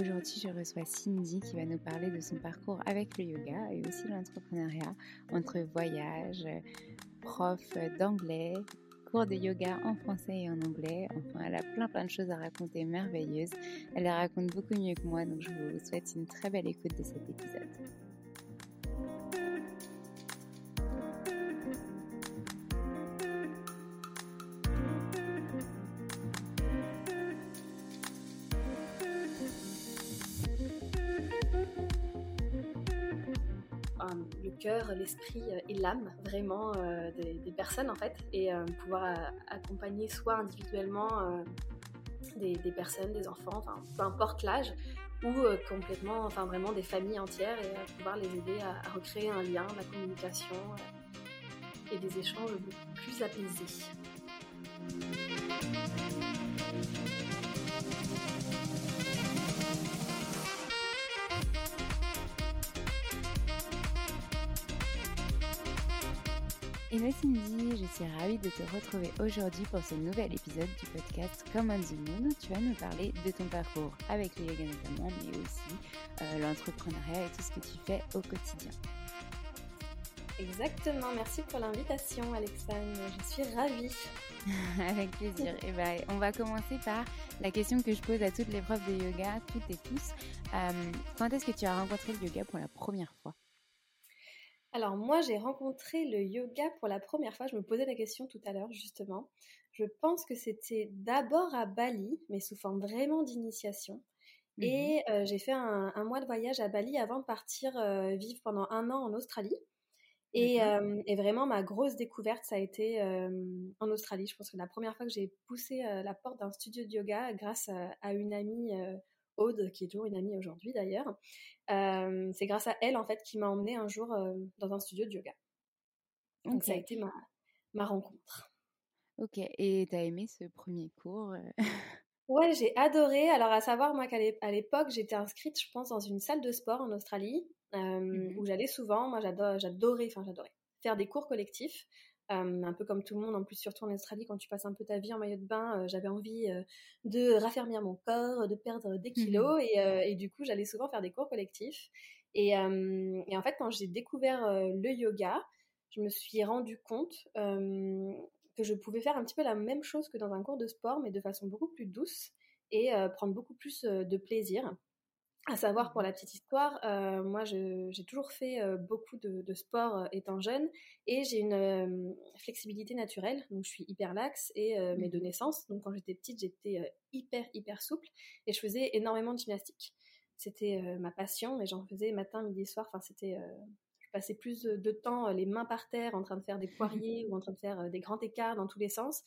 Aujourd'hui, je reçois Cindy qui va nous parler de son parcours avec le yoga et aussi l'entrepreneuriat entre voyage, prof d'anglais, cours de yoga en français et en anglais. Enfin, elle a plein plein de choses à raconter merveilleuses. Elle les raconte beaucoup mieux que moi, donc je vous souhaite une très belle écoute de cet épisode. L'esprit et l'âme vraiment euh, des, personnes en fait et euh, pouvoir euh, accompagner soit individuellement des, personnes, des enfants, enfin peu importe l'âge ou complètement, enfin vraiment des familles entières et pouvoir les aider à, recréer un lien, la communication et des échanges beaucoup plus apaisés. Hello Cindy, je suis ravie de te retrouver aujourd'hui pour ce nouvel épisode du podcast Come on the Moon. Tu vas nous parler de ton parcours avec le yoga notamment, mais aussi euh, l'entrepreneuriat et tout ce que tu fais au quotidien. Exactement, merci pour l'invitation Alexandre, je suis ravie. avec plaisir. Et eh ben, on va commencer par la question que je pose à toutes les profs de yoga, toutes et tous. Euh, quand est-ce que tu as rencontré le yoga pour la première fois? Alors moi, j'ai rencontré le yoga pour la première fois. Je me posais la question tout à l'heure, justement. Je pense que c'était d'abord à Bali, mais sous forme vraiment d'initiation. Mmh et euh, j'ai fait un, mois de voyage à Bali avant de partir euh, vivre pendant un an en Australie. Et, euh, et, vraiment, ma grosse découverte, ça a été en Australie. Je pense que la première fois que j'ai poussé la porte d'un studio de yoga grâce à une amie Aude, qui est toujours une amie aujourd'hui d'ailleurs. Euh, c'est grâce à elle en fait qui m'a emmenée un jour euh, dans un studio de yoga. Donc ça a été ma, ma rencontre. Ok, et t'as aimé ce premier cours euh? Ouais, j'ai adoré. Alors à savoir moi qu'à l'époque j'étais inscrite, je pense, dans une salle de sport en Australie mmh où j'allais souvent. Moi j'adorais, enfin j'adorais faire des cours collectifs. Euh, un peu comme tout le monde, en plus surtout en Australie, quand tu passes un peu ta vie en maillot de bain, euh, j'avais envie euh, de raffermir mon corps, de perdre des mmh kilos, et, du coup j'allais souvent faire des cours collectifs. Et, en fait, quand j'ai découvert le yoga, je me suis rendu compte que je pouvais faire un petit peu la même chose que dans un cours de sport, mais de façon beaucoup plus douce et prendre beaucoup plus de plaisir. À savoir, pour la petite histoire, euh, moi j'ai toujours fait euh, beaucoup de, sport euh, étant jeune et j'ai une flexibilité naturelle, donc je suis hyper laxe et mais de mmh. naissance, donc quand j'étais petite j'étais hyper hyper souple et je faisais énormément de gymnastique. C'était ma passion, mais j'en faisais matin, midi, soir. Enfin c'était, je passais plus de, temps les mains par terre en train de faire des poiriers ou en train de faire des grands écarts dans tous les sens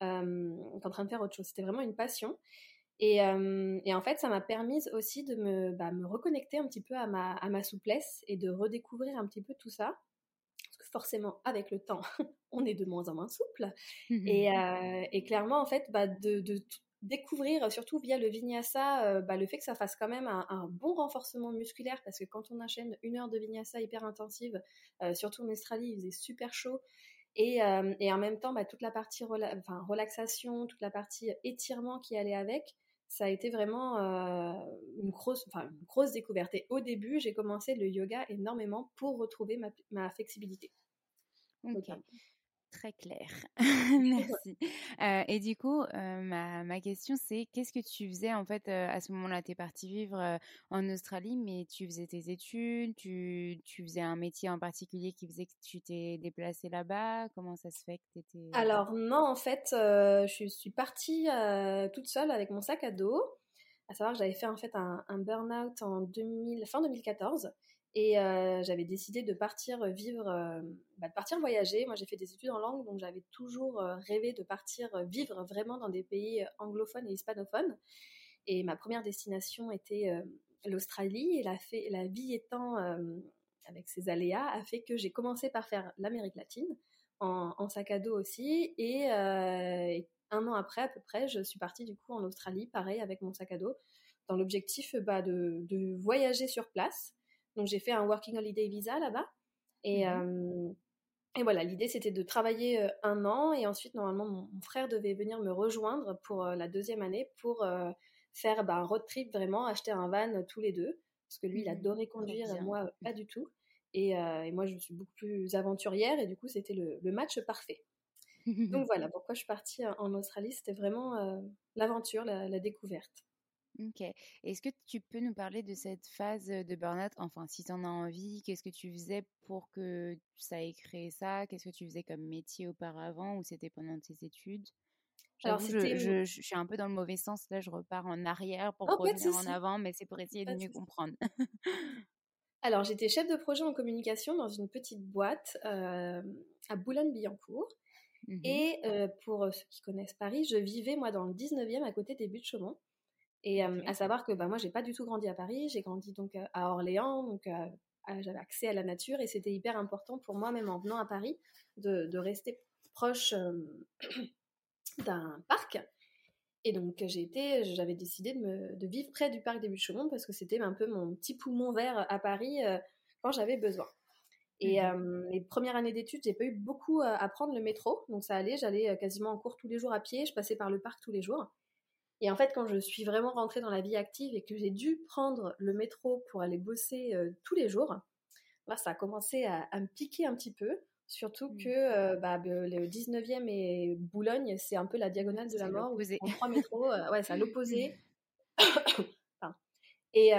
qu'en train de faire autre chose. C'était vraiment une passion. Et, en fait, ça m'a permis aussi de me, bah, me reconnecter un petit peu à ma, à ma souplesse et de redécouvrir un petit peu tout ça. Parce que forcément, avec le temps, on est de moins en moins souple. et, et, clairement, en fait, bah, de, de, découvrir, surtout via le vinyasa, bah, le fait que ça fasse quand même un, bon renforcement musculaire, parce que quand on enchaîne une heure de vinyasa hyper intensive, surtout en Australie, il faisait super chaud. Et, et en même temps, bah, toute la partie enfin, relaxation, toute la partie étirement qui allait avec, ça a été vraiment euh, une, grosse, enfin, une grosse découverte. Et au début, j'ai commencé le yoga énormément pour retrouver ma, ma flexibilité. Ok. Très clair. Merci. Euh, et du coup, euh, ma, ma, question, c'est qu'est-ce que tu faisais en fait à ce moment-là? Tu es partie vivre en Australie, mais tu faisais tes études, tu, tu, faisais un métier en particulier qui faisait que tu t'es déplacée là-bas? Comment ça se fait que tu étais... Alors non, en fait, je suis partie toute seule avec mon sac à dos. À savoir que j'avais fait en fait un, un burn-out en 2000, fin 2014 et euh, j'avais décidé de partir vivre, euh, bah, de partir voyager. Moi, j'ai fait des études en langue, donc j'avais toujours euh, rêvé de partir vivre vraiment dans des pays anglophones et hispanophones. Et ma première destination était l'Australie. Et la, vie étant avec ses aléas a fait que j'ai commencé par faire l'Amérique latine en, sac à dos aussi. Et un an après, à peu près, je suis partie du coup en Australie, pareil avec mon sac à dos, dans l'objectif bah, de voyager sur place donc j'ai fait un working holiday visa là-bas. Et, mmh et voilà, l'idée c'était de travailler un an et ensuite normalement mon, frère devait venir me rejoindre pour la deuxième année pour faire bah, un road trip vraiment, acheter un van tous les deux. Parce que lui il mmh adorait conduire et moi pas du tout. Et, et, moi je suis beaucoup plus aventurière et du coup c'était le, le, match parfait. Donc voilà pourquoi je suis partie en Australie, c'était vraiment l'aventure, la, la découverte. Ok. Est-ce que tu peux nous parler de cette phase de burn-out? Enfin, si tu en as envie, qu'est-ce que tu faisais pour que ça ait créé ça? Qu'est-ce que tu faisais comme métier auparavant ou c'était pendant tes études? Alors, je, je, je, suis un peu dans le mauvais sens. Là, je repars en arrière pour oh, revenir en avant, mais c'est pour essayer de mieux comprendre. Alors, j'étais chef de projet en communication dans une petite boîte euh, à Boulogne-Billancourt. Mmh Et euh, pour ceux qui connaissent Paris, je vivais moi dans le 19e à côté des buttes Et à savoir que bah, moi, j'ai pas du tout grandi à Paris, j'ai grandi donc à Orléans, donc j'avais accès à la nature et c'était hyper important pour moi, même en venant à Paris, de, de rester proche d'un parc. Et donc j'ai été, j'avais décidé de, me, de, vivre près du parc des Buttes-Chaumont parce que c'était un peu mon petit poumon vert à Paris quand j'avais besoin. Et mmh les premières années d'études, j'ai pas eu beaucoup à prendre le métro, donc ça allait. J'allais quasiment en cours tous les jours à pied. Je passais par le parc tous les jours. Et en fait, quand je suis vraiment rentrée dans la vie active et que j'ai dû prendre le métro pour aller bosser tous les jours, là, ça a commencé à, me piquer un petit peu. Surtout mmh. que bah, le 19e et Boulogne, c'est un peu la diagonale de la mort. Où en trois métros, ouais, c'est à l'opposé. et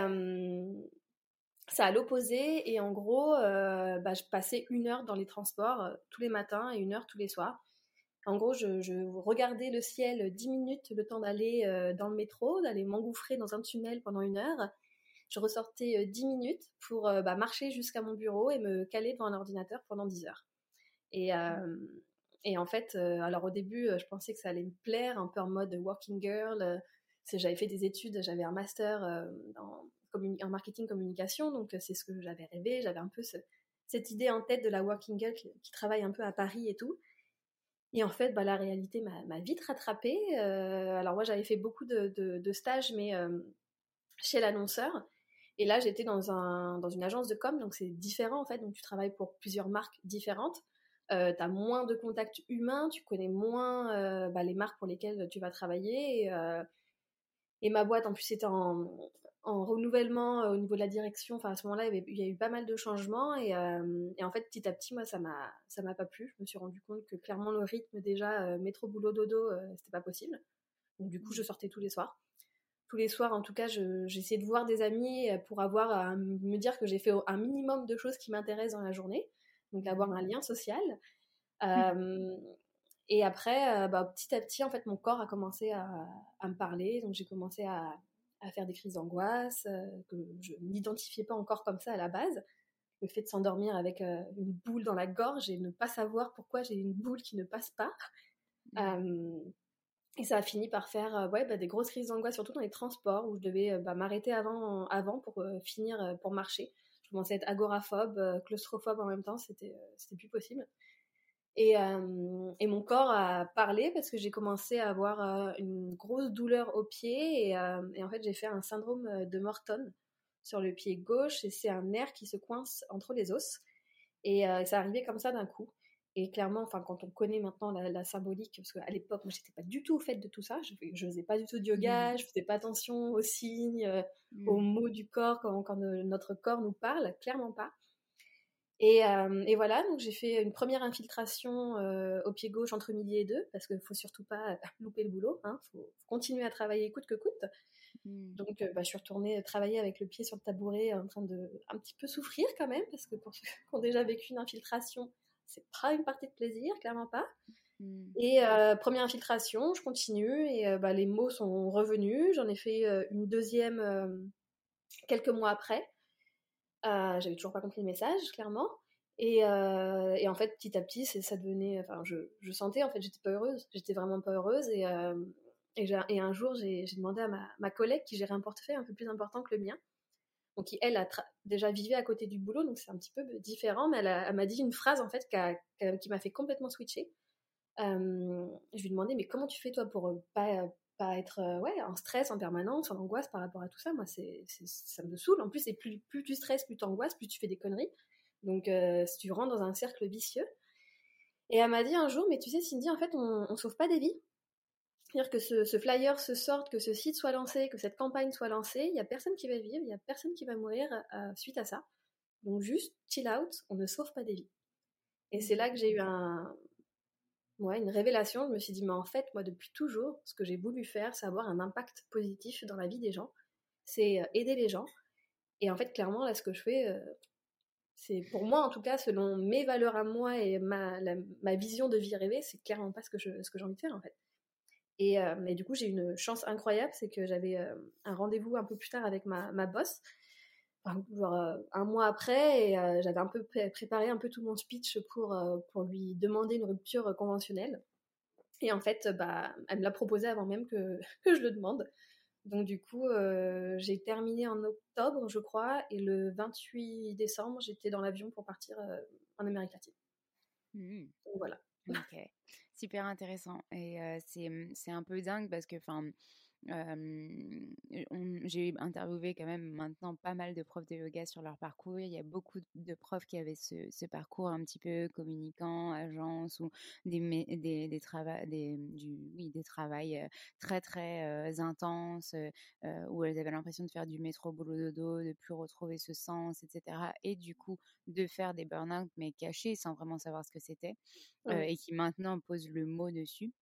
c'est à l'opposé. Et en gros, bah, je passais une heure dans les transports tous les matins et une heure tous les soirs. En gros, je, regardais le ciel 10 minutes, le temps d'aller euh, dans le métro, d'aller m'engouffrer dans un tunnel pendant une heure. Je ressortais 10 euh, minutes pour euh, bah, marcher jusqu'à mon bureau et me caler devant un ordinateur pendant 10 heures. Et, en fait, alors au début, je pensais que ça allait me plaire, un peu en mode working girl. j'avais fait des études, j'avais un master en, marketing communication, donc c'est ce que j'avais rêvé. J'avais un peu cette idée en tête de la working girl qui, travaille un peu à Paris et tout. Et en fait, bah, la réalité m'a vite rattrapée. Euh, alors moi, j'avais fait beaucoup de, stages, mais euh, chez l'annonceur. Et là, j'étais dans, un, dans une agence de com, donc c'est différent en fait. Donc tu travailles pour plusieurs marques différentes. Euh, tu as moins de contacts humains, tu connais moins bah, les marques pour lesquelles tu vas travailler. Et, ma boîte, en plus, était en, en renouvellement euh, au niveau de la direction. Enfin, à ce moment-là, il, y a eu pas mal de changements euh, et, en fait, petit à petit, moi, ça m'a, ça m'a pas plu. Je me suis rendu compte que clairement le rythme déjà euh, métro boulot dodo, c'était pas possible. Donc du coup, je sortais tous les soirs. Tous les soirs, en tout cas, j'essayais de voir des amis pour avoir à me dire que j'ai fait un minimum de choses qui m'intéressent dans la journée, donc avoir un lien social. Mmh. Et après, bah, petit à petit, en fait, mon corps a commencé à, à me parler. Donc, j'ai commencé à, à faire des crises d'angoisse, euh, que je n'identifiais pas encore comme ça à la base. Le fait de s'endormir avec euh, une boule dans la gorge et ne pas savoir pourquoi j'ai une boule qui ne passe pas. Mmh. et ça a fini par faire ouais, bah, des grosses crises d'angoisse, surtout dans les transports, où je devais bah, m'arrêter avant, avant pour finir, pour marcher. Je commençais à être agoraphobe, claustrophobe en même temps, c'était c'était plus possible. Euh, et, mon corps a parlé parce que j'ai commencé à avoir euh, une grosse douleur au pied et, euh, et en fait j'ai fait un syndrome de Morton sur le pied gauche et c'est un nerf qui se coince entre les os et ça arrivait comme ça d'un coup. Et clairement, enfin, quand on connaît maintenant la, symbolique, parce qu'à l'époque, moi, j'étais pas du tout au fait de tout ça. Je, je faisais pas du tout de yoga, mmh. je faisais pas attention aux signes, aux mmh. mots du corps quand, quand, notre corps nous parle, clairement pas. Euh, et, voilà, donc j'ai fait une première infiltration euh, au pied gauche entre midi et deux, parce qu'il ne faut surtout pas louper le boulot, il hein, faut, continuer à travailler coûte que coûte. Mmh. Donc euh, bah, je suis retournée travailler avec le pied sur le tabouret en train de un petit peu souffrir quand même, parce que pour ceux qui ont déjà vécu une infiltration, c'est pas une partie de plaisir, clairement pas. Mmh. Et première infiltration, je continue et bah, les mots sont revenus. J'en ai fait une deuxième quelques mois après. Euh, j'avais toujours pas compris le message, clairement. Et, euh, et, en fait, petit à petit, ça devenait. Enfin, je, je sentais, en fait, j'étais pas heureuse. J'étais vraiment pas heureuse. Et, euh, et, un jour, j'ai demandé à ma, ma, collègue qui gérait un portefeuille un peu plus important que le mien, donc qui, elle, a déjà vivé à côté du boulot, donc c'est un petit peu différent, mais elle m'a dit une phrase, en fait, qui m'a fait complètement switcher. je lui demandais, mais comment tu fais, toi, pour pas pas être euh, ouais, en stress en permanence, en angoisse par rapport à tout ça. Moi, c'est, ça me saoule. En plus, et plus, plus tu stresses, plus tu angoisses, plus tu fais des conneries. Donc, euh, tu rentres dans un cercle vicieux. Et elle m'a dit un jour, mais tu sais, Cindy, en fait, on, ne sauve pas des vies. C'est-à-dire que ce, flyer se sorte, que ce site soit lancé, que cette campagne soit lancée, il y a personne qui va vivre, il y a personne qui va mourir euh, suite à ça. Donc juste chill out, on ne sauve pas des vies. Et c'est là que j'ai eu un, ouais, une révélation. Je me suis dit, mais en fait, moi, depuis toujours, ce que j'ai voulu faire, c'est avoir un impact positif dans la vie des gens. C'est euh, aider les gens. Et en fait, clairement, là, ce que je fais, euh, c'est pour moi, en tout cas, selon mes valeurs à moi et ma, ma vision de vie rêvée, c'est clairement pas ce que, je, ce que j'ai envie de faire, en fait. Et, euh, du coup, j'ai une chance incroyable, c'est que j'avais un rendez-vous un peu plus tard avec ma, ma boss euh, un mois après, et euh, j'avais un peu préparé un peu tout mon speech pour, euh, pour lui demander une rupture conventionnelle. Et en fait, bah, elle me l'a proposé avant même que, que je le demande. Donc du coup, j'ai terminé en octobre, je crois, et le 28 décembre, j'étais dans l'avion pour partir en Amérique latine. Mmh. Donc voilà. Ok, super intéressant. Et c'est un peu dingue parce que, enfin, j'ai interviewé quand même maintenant pas mal de profs de yoga sur leur parcours. Il y a beaucoup de profs qui avaient ce, parcours un petit peu communicant, agence ou des, des, des, des, du, oui, des travails très très intenses où elles avaient l'impression de faire du métro boulot dodo, de plus retrouver ce sens, etc. Et du coup de faire des burn-out mais cachés sans vraiment savoir ce que c'était et qui maintenant posent le mot dessus.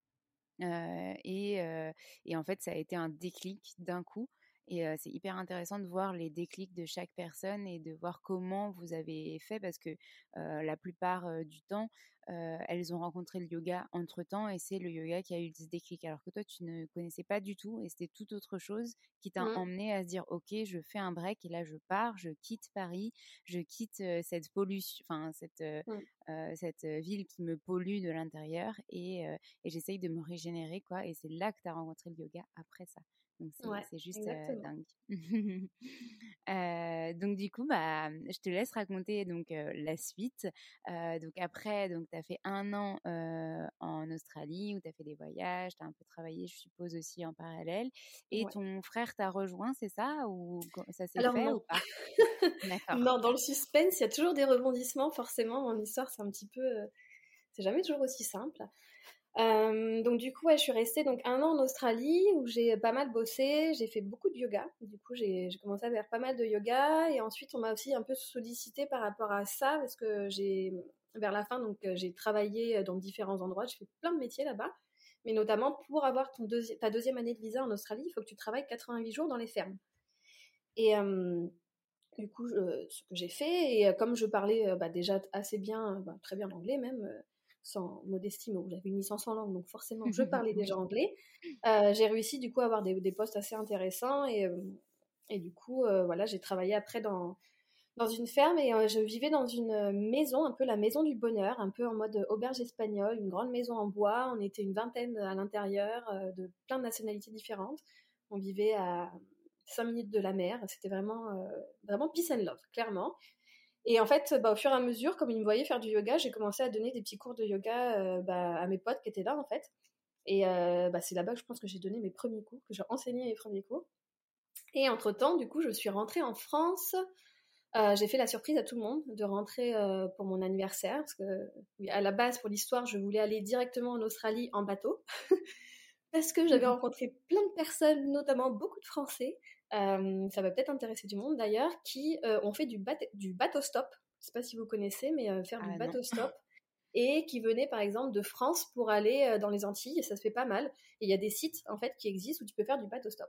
Et, en fait, ça a été un déclic d'un coup. Et c'est hyper intéressant de voir les déclics de chaque personne et de voir comment vous avez fait parce que la plupart du temps, elles ont rencontré le yoga entre temps et c'est le yoga qui a eu ce déclic. Alors que toi, tu ne connaissais pas du tout et c'était tout autre chose qui t'a mmh. emmené à se dire Ok, je fais un break et là je pars, je quitte Paris, je quitte cette pollution, enfin cette, mmh. cette ville qui me pollue de l'intérieur et, et j'essaye de me régénérer quoi. Et c'est là que tu as rencontré le yoga après ça. Donc c'est juste dingue. donc du coup, bah, je te laisse raconter donc la suite. donc après, donc tu as fait un an en Australie où tu as fait des voyages, tu as un peu travaillé, je suppose aussi en parallèle. Et ton frère t'a rejoint, c'est ça? Ou ça s'est fait ou pas? Non, dans le suspense, il y a toujours des rebondissements. Forcément, mon histoire, c'est un petit peu, c'est jamais toujours aussi simple. Euh, donc du coup, je suis restée donc un an en Australie où j'ai pas mal bossé, j'ai fait beaucoup de yoga. Du coup, j'ai commencé à faire pas mal de yoga et ensuite on m'a aussi un peu sollicité par rapport à ça parce que j'ai vers la fin donc euh, j'ai travaillé dans différents endroits, j'ai fait plein de métiers là-bas, mais notamment pour avoir ta deuxième année de visa en Australie, il faut que tu travailles 88 jours dans les fermes. Et euh, du coup, ce que j'ai fait et comme je parlais bah, déjà assez bien, bah, très bien anglais même sans modestie, mais j'avais une licence en langue, donc forcément je parlais déjà anglais. Euh, j'ai réussi du coup à avoir des, postes assez intéressants et, euh, et du coup, euh, voilà, j'ai travaillé après dans, dans une ferme et je vivais dans une maison, un peu la maison du bonheur, un peu en mode auberge espagnole, une grande maison en bois. On était une vingtaine à l'intérieur, de plein de nationalités différentes. On vivait à 5 minutes de la mer. C'était vraiment, vraiment peace and love, clairement. Et en fait, bah, au fur et à mesure, comme ils me voyaient faire du yoga, j'ai commencé à donner des petits cours de yoga euh, bah, à mes potes qui étaient là, en fait. Et euh, bah, c'est là-bas que je pense que j'ai donné mes premiers cours, que j'ai enseigné mes premiers cours. Et entre-temps, du coup, je suis rentrée en France. Euh, j'ai fait la surprise à tout le monde de rentrer pour mon anniversaire. Parce que, à la base, pour l'histoire, je voulais aller directement en Australie en bateau. parce que j'avais rencontré plein de personnes, notamment beaucoup de Français, euh, ça va peut-être intéresser du monde d'ailleurs, qui euh, ont fait du, du bateau stop. Je sais pas si vous connaissez, mais euh, faire du ah, bateau stop. Et qui venaient par exemple de France pour aller dans les Antilles, et ça se fait pas mal. Et il y a des sites en fait qui existent où tu peux faire du bateau stop.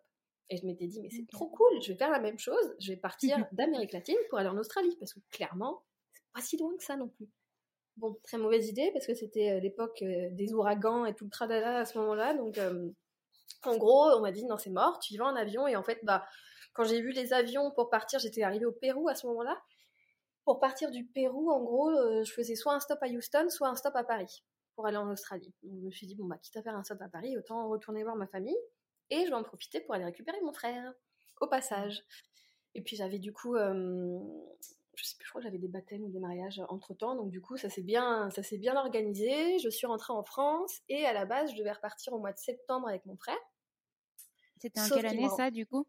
Et je m'étais dit, mais c'est trop cool, je vais faire la même chose, je vais partir d'Amérique latine pour aller en Australie, parce que clairement, c'est pas si loin que ça non plus. Bon, très mauvaise idée, parce que c'était l'époque des ouragans et tout le tralala à ce moment-là, donc en gros, on m'a dit non, c'est mort, tu y vas en avion. Et en fait, bah, quand j'ai vu les avions pour partir, j'étais arrivée au Pérou à ce moment-là. Pour partir du Pérou, en gros, euh, je faisais soit un stop à Houston, soit un stop à Paris pour aller en Australie. Donc, je me suis dit, bon, bah, quitte à faire un stop à Paris, autant retourner voir ma famille. Et je vais en profiter pour aller récupérer mon frère, au passage. Et puis, j'avais du coup, euh, je sais plus, je crois que j'avais des baptêmes ou des mariages entre temps. Donc, du coup, ça s'est bien, ça s'est bien organisé. Je suis rentrée en France et à la base, je devais repartir au mois de septembre avec mon frère. C'était en quelle année ça, du coup?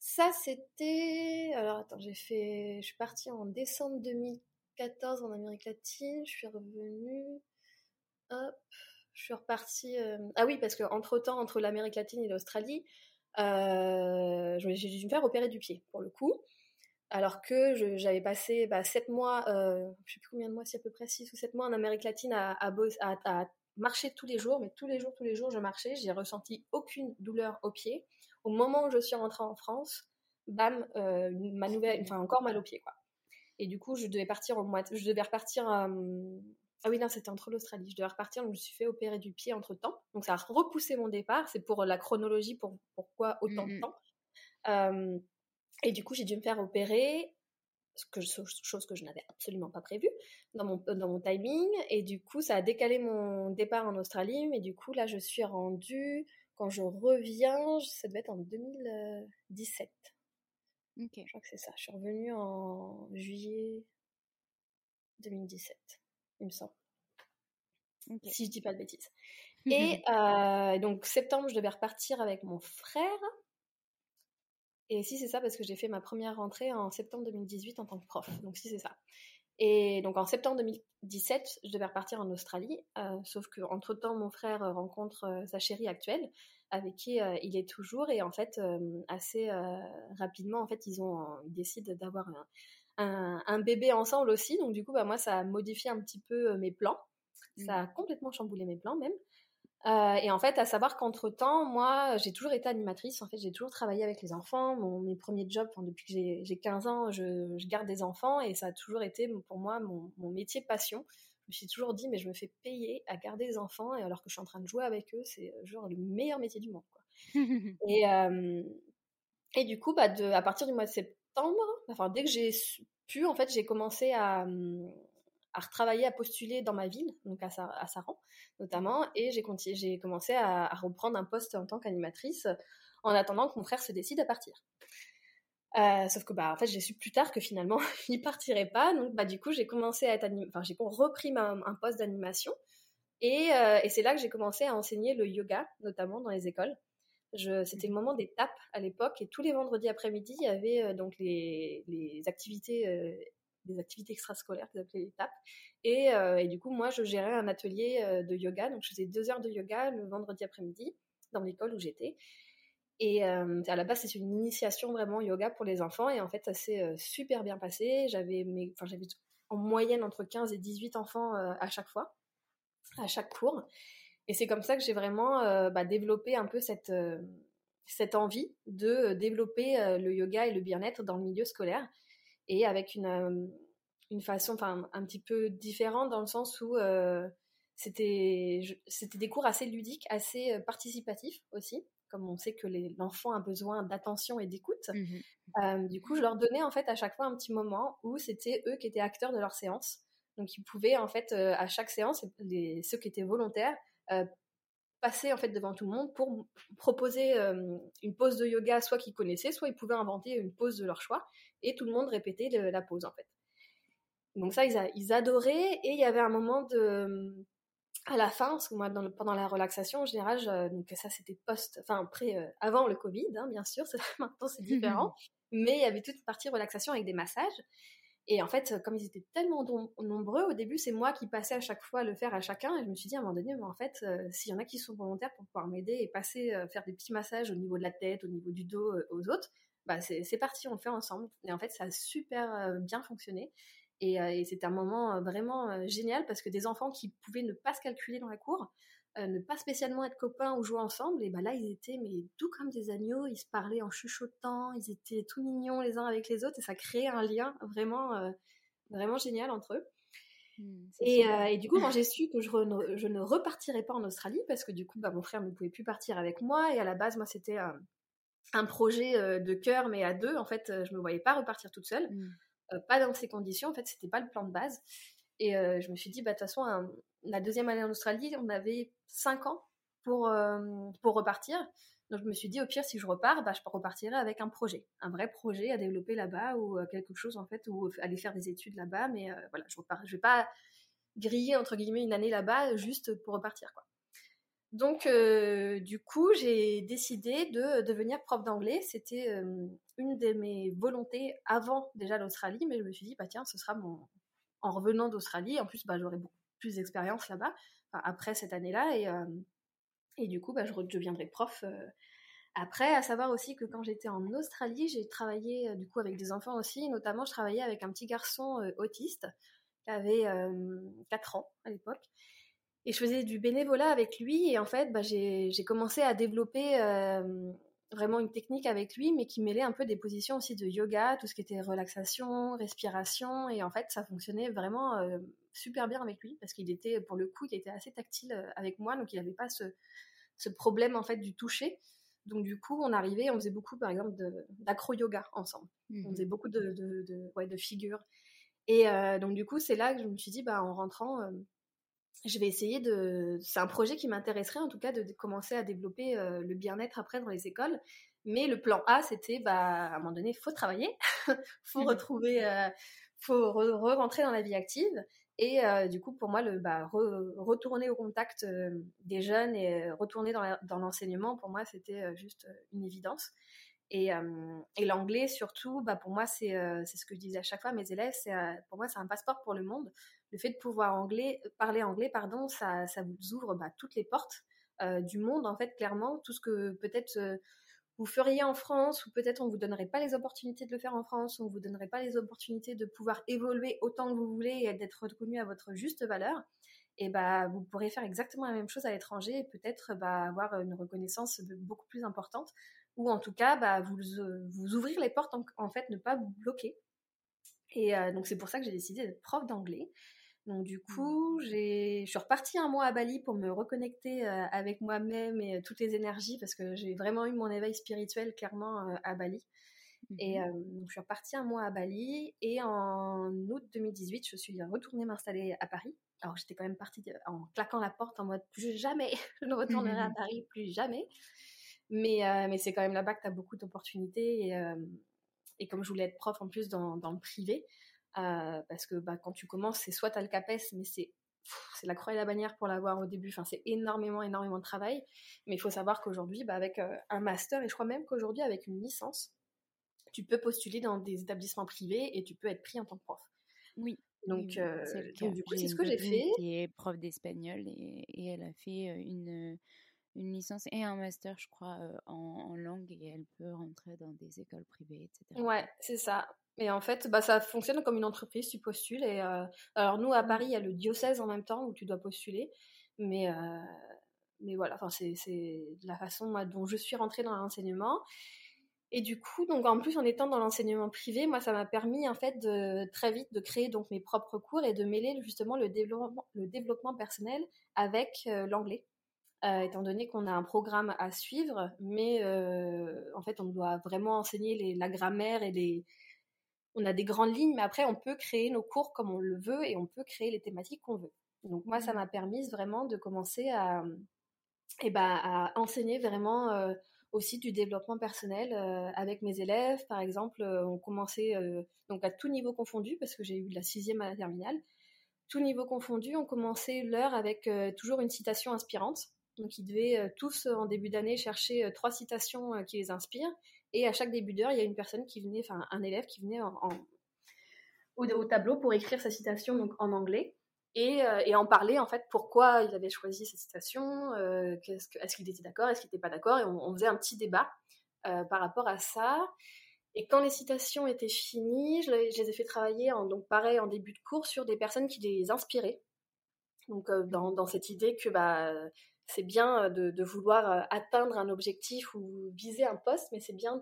Ça, c'était. Alors, attends, j'ai fait. Je suis partie en décembre 2014 en Amérique latine. Je suis revenue. Hop. Je suis repartie. Euh, ah oui, parce qu'entre temps, entre l'Amérique latine et l'Australie, euh, j'ai dû me faire opérer du pied, pour le coup. Alors que j'avais passé bah, 7 mois, euh, je sais plus combien de mois, si à peu près 6 ou 7 mois en Amérique latine à, à, à, marcher tous les jours, mais tous les jours, tous les jours, je marchais. J'ai ressenti aucune douleur au pied. Au moment où je suis rentrée en France, bam, euh, ma nouvelle, enfin encore mal au pied, quoi. Et du coup, je devais partir au mois, je devais repartir. Euh, ah oui, non, c'était entre l'Australie. Je devais repartir, donc je me suis fait opérer du pied entre temps. Donc ça a repoussé mon départ. C'est pour la chronologie, pour pourquoi autant de temps. Euh, et du coup, j'ai dû me faire opérer que, chose que je n'avais absolument pas prévue dans mon, dans mon timing. Et du coup, ça a décalé mon départ en Australie. Mais du coup, là, je suis rendue, quand je reviens, ça devait être en 2017. Ok. Je crois que c'est ça. Je suis revenue en juillet 2017, il me semble. si je dis pas de bêtises. Et euh, donc septembre, je devais repartir avec mon frère. Et si c'est ça, parce que j'ai fait ma première rentrée en septembre 2018 en tant que prof. Donc si c'est ça. Et donc en septembre 2017, je devais repartir en Australie. Euh, sauf que entre temps, mon frère rencontre euh, sa chérie actuelle, avec qui euh, il est toujours. Et en fait, euh, assez euh, rapidement, en fait, ils ont, ils décident d'avoir un, un, un, bébé ensemble aussi. Donc du coup, bah, moi, ça a modifié un petit peu mes plans. Ça a complètement chamboulé mes plans même. Euh, et en fait, à savoir qu'entre temps, moi, j'ai toujours été animatrice. En fait, j'ai toujours travaillé avec les enfants. Mon, mes premiers jobs, enfin, depuis que j'ai 15 ans, je, je, garde des enfants et ça a toujours été pour moi mon, mon, métier passion. Je me suis toujours dit, mais je me fais payer à garder des enfants et alors que je suis en train de jouer avec eux, c'est genre le meilleur métier du monde. Quoi. et, euh, et du coup, bah, de, à partir du mois de septembre, enfin, dès que j'ai pu, en fait, j'ai commencé à à retravailler, à postuler dans ma ville, donc à, Sa à Saran notamment, et j'ai commencé à, reprendre un poste en tant qu'animatrice en attendant que mon frère se décide à partir. Euh, sauf que bah en fait j'ai su plus tard que finalement il partirait pas, donc bah du coup j'ai commencé à être enfin j'ai repris un poste d'animation et, euh, et c'est là que j'ai commencé à enseigner le yoga notamment dans les écoles. C'était le moment des tapes à l'époque et tous les vendredis après-midi il y avait euh, donc les, les activités des activités extrascolaires qu'ils appelaient les TAP. Et, euh, du coup, moi, je gérais un atelier euh, de yoga. Donc, je faisais deux heures de yoga le vendredi après-midi dans l'école où j'étais. Et euh, à la base, c'est une initiation vraiment yoga pour les enfants. Et en fait, ça s'est super bien passé. J'avais en moyenne entre 15 et 18 enfants à chaque fois, à chaque cours. Et c'est comme ça que j'ai vraiment bah, développé un peu cette, cette envie de développer le yoga et le bien-être dans le milieu scolaire et avec une, euh, une façon enfin un petit peu différente dans le sens où euh, c'était c'était des cours assez ludiques, assez euh, participatifs aussi, comme on sait que l'enfant a besoin d'attention et d'écoute. Mmh euh, du coup, je leur donnais en fait à chaque fois un petit moment où c'était eux qui étaient acteurs de leur séance. Donc ils pouvaient en fait euh, à chaque séance, les, ceux qui étaient volontaires, euh, passer en fait devant tout le monde pour proposer euh, une pause de yoga soit qu'ils connaissaient, soit ils pouvaient inventer une pause de leur choix et tout le monde répétait le, la pause en fait. Donc ça ils, a, ils, adoraient et il y avait un moment de à la fin parce que moi dans le, pendant la relaxation en général je, donc ça c'était post enfin après euh, avant le Covid hein, bien sûr maintenant c'est différent mais il y avait toute une partie relaxation avec des massages et en fait, comme ils étaient tellement nombreux, au début, c'est moi qui passais à chaque fois le faire à chacun. Et je me suis dit à un moment donné, mais en fait, euh, s'il y en a qui sont volontaires pour pouvoir m'aider et passer, euh, faire des petits massages au niveau de la tête, au niveau du dos euh, aux autres, bah c'est parti, on le fait ensemble. Et en fait, ça a super bien fonctionné. Et, et c'était un moment vraiment génial parce que des enfants qui pouvaient ne pas se calculer dans la cour, euh, ne pas spécialement être copains ou jouer ensemble, et ben là ils étaient mais doux comme des agneaux, ils se parlaient en chuchotant, ils étaient tout mignons les uns avec les autres et ça créait un lien vraiment euh, vraiment génial entre eux. Mmh, et, euh, et, du coup, quand j'ai su que je, re, je, ne repartirais pas en Australie, parce que du coup, bah, mon frère ne pouvait plus partir avec moi, et à la base, moi, c'était un, un, projet de cœur, mais à deux, en fait, je me voyais pas repartir toute seule, mmh. pas dans ces conditions, en fait, c'était pas le plan de base. Et euh, je me suis dit, bah, de toute façon, la deuxième année en Australie, on avait cinq ans pour, euh, pour repartir. Donc je me suis dit, au pire, si je repars, bah, je repartirai avec un projet, un vrai projet à développer là-bas ou euh, quelque chose en fait, ou aller faire des études là-bas. Mais voilà, je je vais pas griller entre guillemets une année là-bas juste pour repartir quoi. Donc du coup, j'ai décidé de devenir prof d'anglais. C'était une de mes volontés avant déjà l'Australie, mais je me suis dit, bah tiens, ce sera mon en revenant d'Australie. En plus, bah, j'aurais beaucoup plus d'expérience là-bas après cette année-là et et du coup bah, je deviendrai prof après à savoir aussi que quand j'étais en Australie j'ai travaillé du coup avec des enfants aussi notamment je travaillais avec un petit garçon autiste qui avait 4 ans à l'époque et je faisais du bénévolat avec lui et en fait bah, j'ai commencé à développer vraiment une technique avec lui, mais qui mêlait un peu des positions aussi de yoga, tout ce qui était relaxation, respiration, et en fait, ça fonctionnait vraiment euh, super bien avec lui, parce qu'il était, pour le coup, il était assez tactile euh, avec moi, donc il n'avait pas ce, ce, problème, en fait, du toucher. Donc, du coup, on arrivait, on faisait beaucoup, par exemple, d'acro-yoga ensemble. Mmh. On faisait beaucoup de, de, de, ouais, de figures. Et euh, donc, du coup, c'est là que je me suis dit, bah, en rentrant, je vais essayer de. C'est un projet qui m'intéresserait en tout cas de, de, commencer à développer euh, le bien-être après dans les écoles. Mais le plan A, c'était bah, à un moment donné, faut travailler, faut retrouver, euh, faut re-rentrer dans la vie active. Et du coup, pour moi, le bah, retourner au contact des jeunes et retourner dans l'enseignement, pour moi, c'était juste une évidence. Et, et l'anglais, surtout, bah, pour moi, c'est ce que je disais à chaque fois à mes élèves, pour moi, c'est un passeport pour le monde. Le fait de pouvoir anglais, parler anglais, pardon, ça, vous ouvre bah, toutes les portes du monde, en fait, clairement. Tout ce que peut-être vous feriez en France, ou peut-être on vous donnerait pas les opportunités de le faire en France, on vous donnerait pas les opportunités de pouvoir évoluer autant que vous voulez et d'être reconnu à votre juste valeur, et bah vous pourrez faire exactement la même chose à l'étranger et peut-être bah, avoir une reconnaissance beaucoup plus importante, ou en tout cas bah, vous, ouvrir les portes en, fait, ne pas vous bloquer. Et euh, donc c'est pour ça que j'ai décidé d'être prof d'anglais. Donc du mmh. coup, je suis repartie un mois à Bali pour me reconnecter euh, avec moi-même et euh, toutes les énergies parce que j'ai vraiment eu mon éveil spirituel clairement euh, à Bali. Et mmh donc je suis repartie un mois à Bali et en août 2018, je suis retournée m'installer à Paris. Alors j'étais quand même partie en claquant la porte en mode plus jamais, je ne retournerai à Paris plus jamais. Mais, mais c'est quand même là-bas que tu as beaucoup d'opportunités et, et, comme je voulais être prof en plus dans, dans le privé, euh, parce que bah, quand tu commences, c'est soit tu as le CAPES, mais c'est c'est la croix et la bannière pour l'avoir au début. Enfin, c'est énormément, énormément de travail. Mais il faut savoir qu'aujourd'hui, bah, avec euh, un master, et je crois même qu'aujourd'hui, avec une licence, tu peux postuler dans des établissements privés et tu peux être pris en tant que prof. Oui. Donc, euh, du coup, c'est ce que j'ai fait. Qui est prof d'espagnol et, et, elle a fait une, une licence et un master, je crois, en, en, langue et elle peut rentrer dans des écoles privées, etc. Ouais, c'est ça. Et en fait, bah, ça fonctionne comme une entreprise, tu postules. Et, euh, alors nous, à Paris, il y a le diocèse en même temps où tu dois postuler. Mais, euh, mais voilà, c'est la façon dont je suis rentrée dans l'enseignement. Et du coup, donc en plus en étant dans l'enseignement privé, moi ça m'a permis en fait de très vite de créer donc mes propres cours et de mêler justement le développement, le développement personnel avec euh, l'anglais. Étant donné qu'on a un programme à suivre, mais en fait on doit vraiment enseigner les, la grammaire et les, on a des grandes lignes, mais après, on peut créer nos cours comme on le veut et on peut créer les thématiques qu'on veut. Donc moi, ça mmh. m'a permis vraiment de commencer à, eh ben, à enseigner vraiment euh, aussi du développement personnel euh, avec mes élèves. Par exemple, euh, on commençait donc à tout niveau confondu, parce que j'ai eu de la sixième à la terminale. Tout niveau confondu, on commençait l'heure avec toujours une citation inspirante. Donc ils devaient tous en début d'année chercher trois citations qui les inspirent. Et à chaque début d'heure, il y a une personne qui venait, enfin un élève qui venait en, au, tableau pour écrire sa citation donc, en anglais et, euh, et, en parler en fait pourquoi il avait choisi cette citation, euh, est-ce qu'il était d'accord, est-ce qu'il n'était pas d'accord, et on, faisait un petit débat euh, par rapport à ça. Et quand les citations étaient finies, je, les ai fait travailler en, donc pareil en début de cours sur des personnes qui les inspiraient. Donc dans, dans, cette idée que bah, c'est bien euh, de, vouloir euh, atteindre un objectif ou viser un poste, mais c'est bien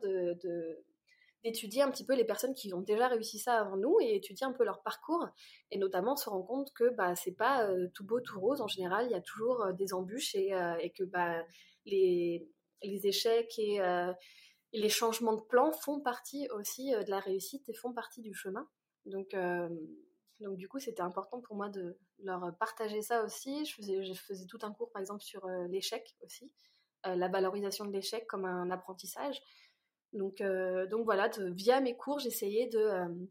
d'étudier un petit peu les personnes qui ont déjà réussi ça avant nous et étudier un peu leur parcours. Et notamment se rendre compte que bah c'est pas euh, tout beau tout rose. En général il y a toujours des embûches et, et que bah les, les échecs et, les changements de plan font partie aussi de la réussite et font partie du chemin. Donc donc du coup, c'était important pour moi de leur partager ça aussi. Je faisais, je faisais tout un cours, par exemple, sur euh, l'échec aussi, euh, la valorisation de l'échec comme un apprentissage. Donc, euh, donc voilà, via mes cours, j'essayais de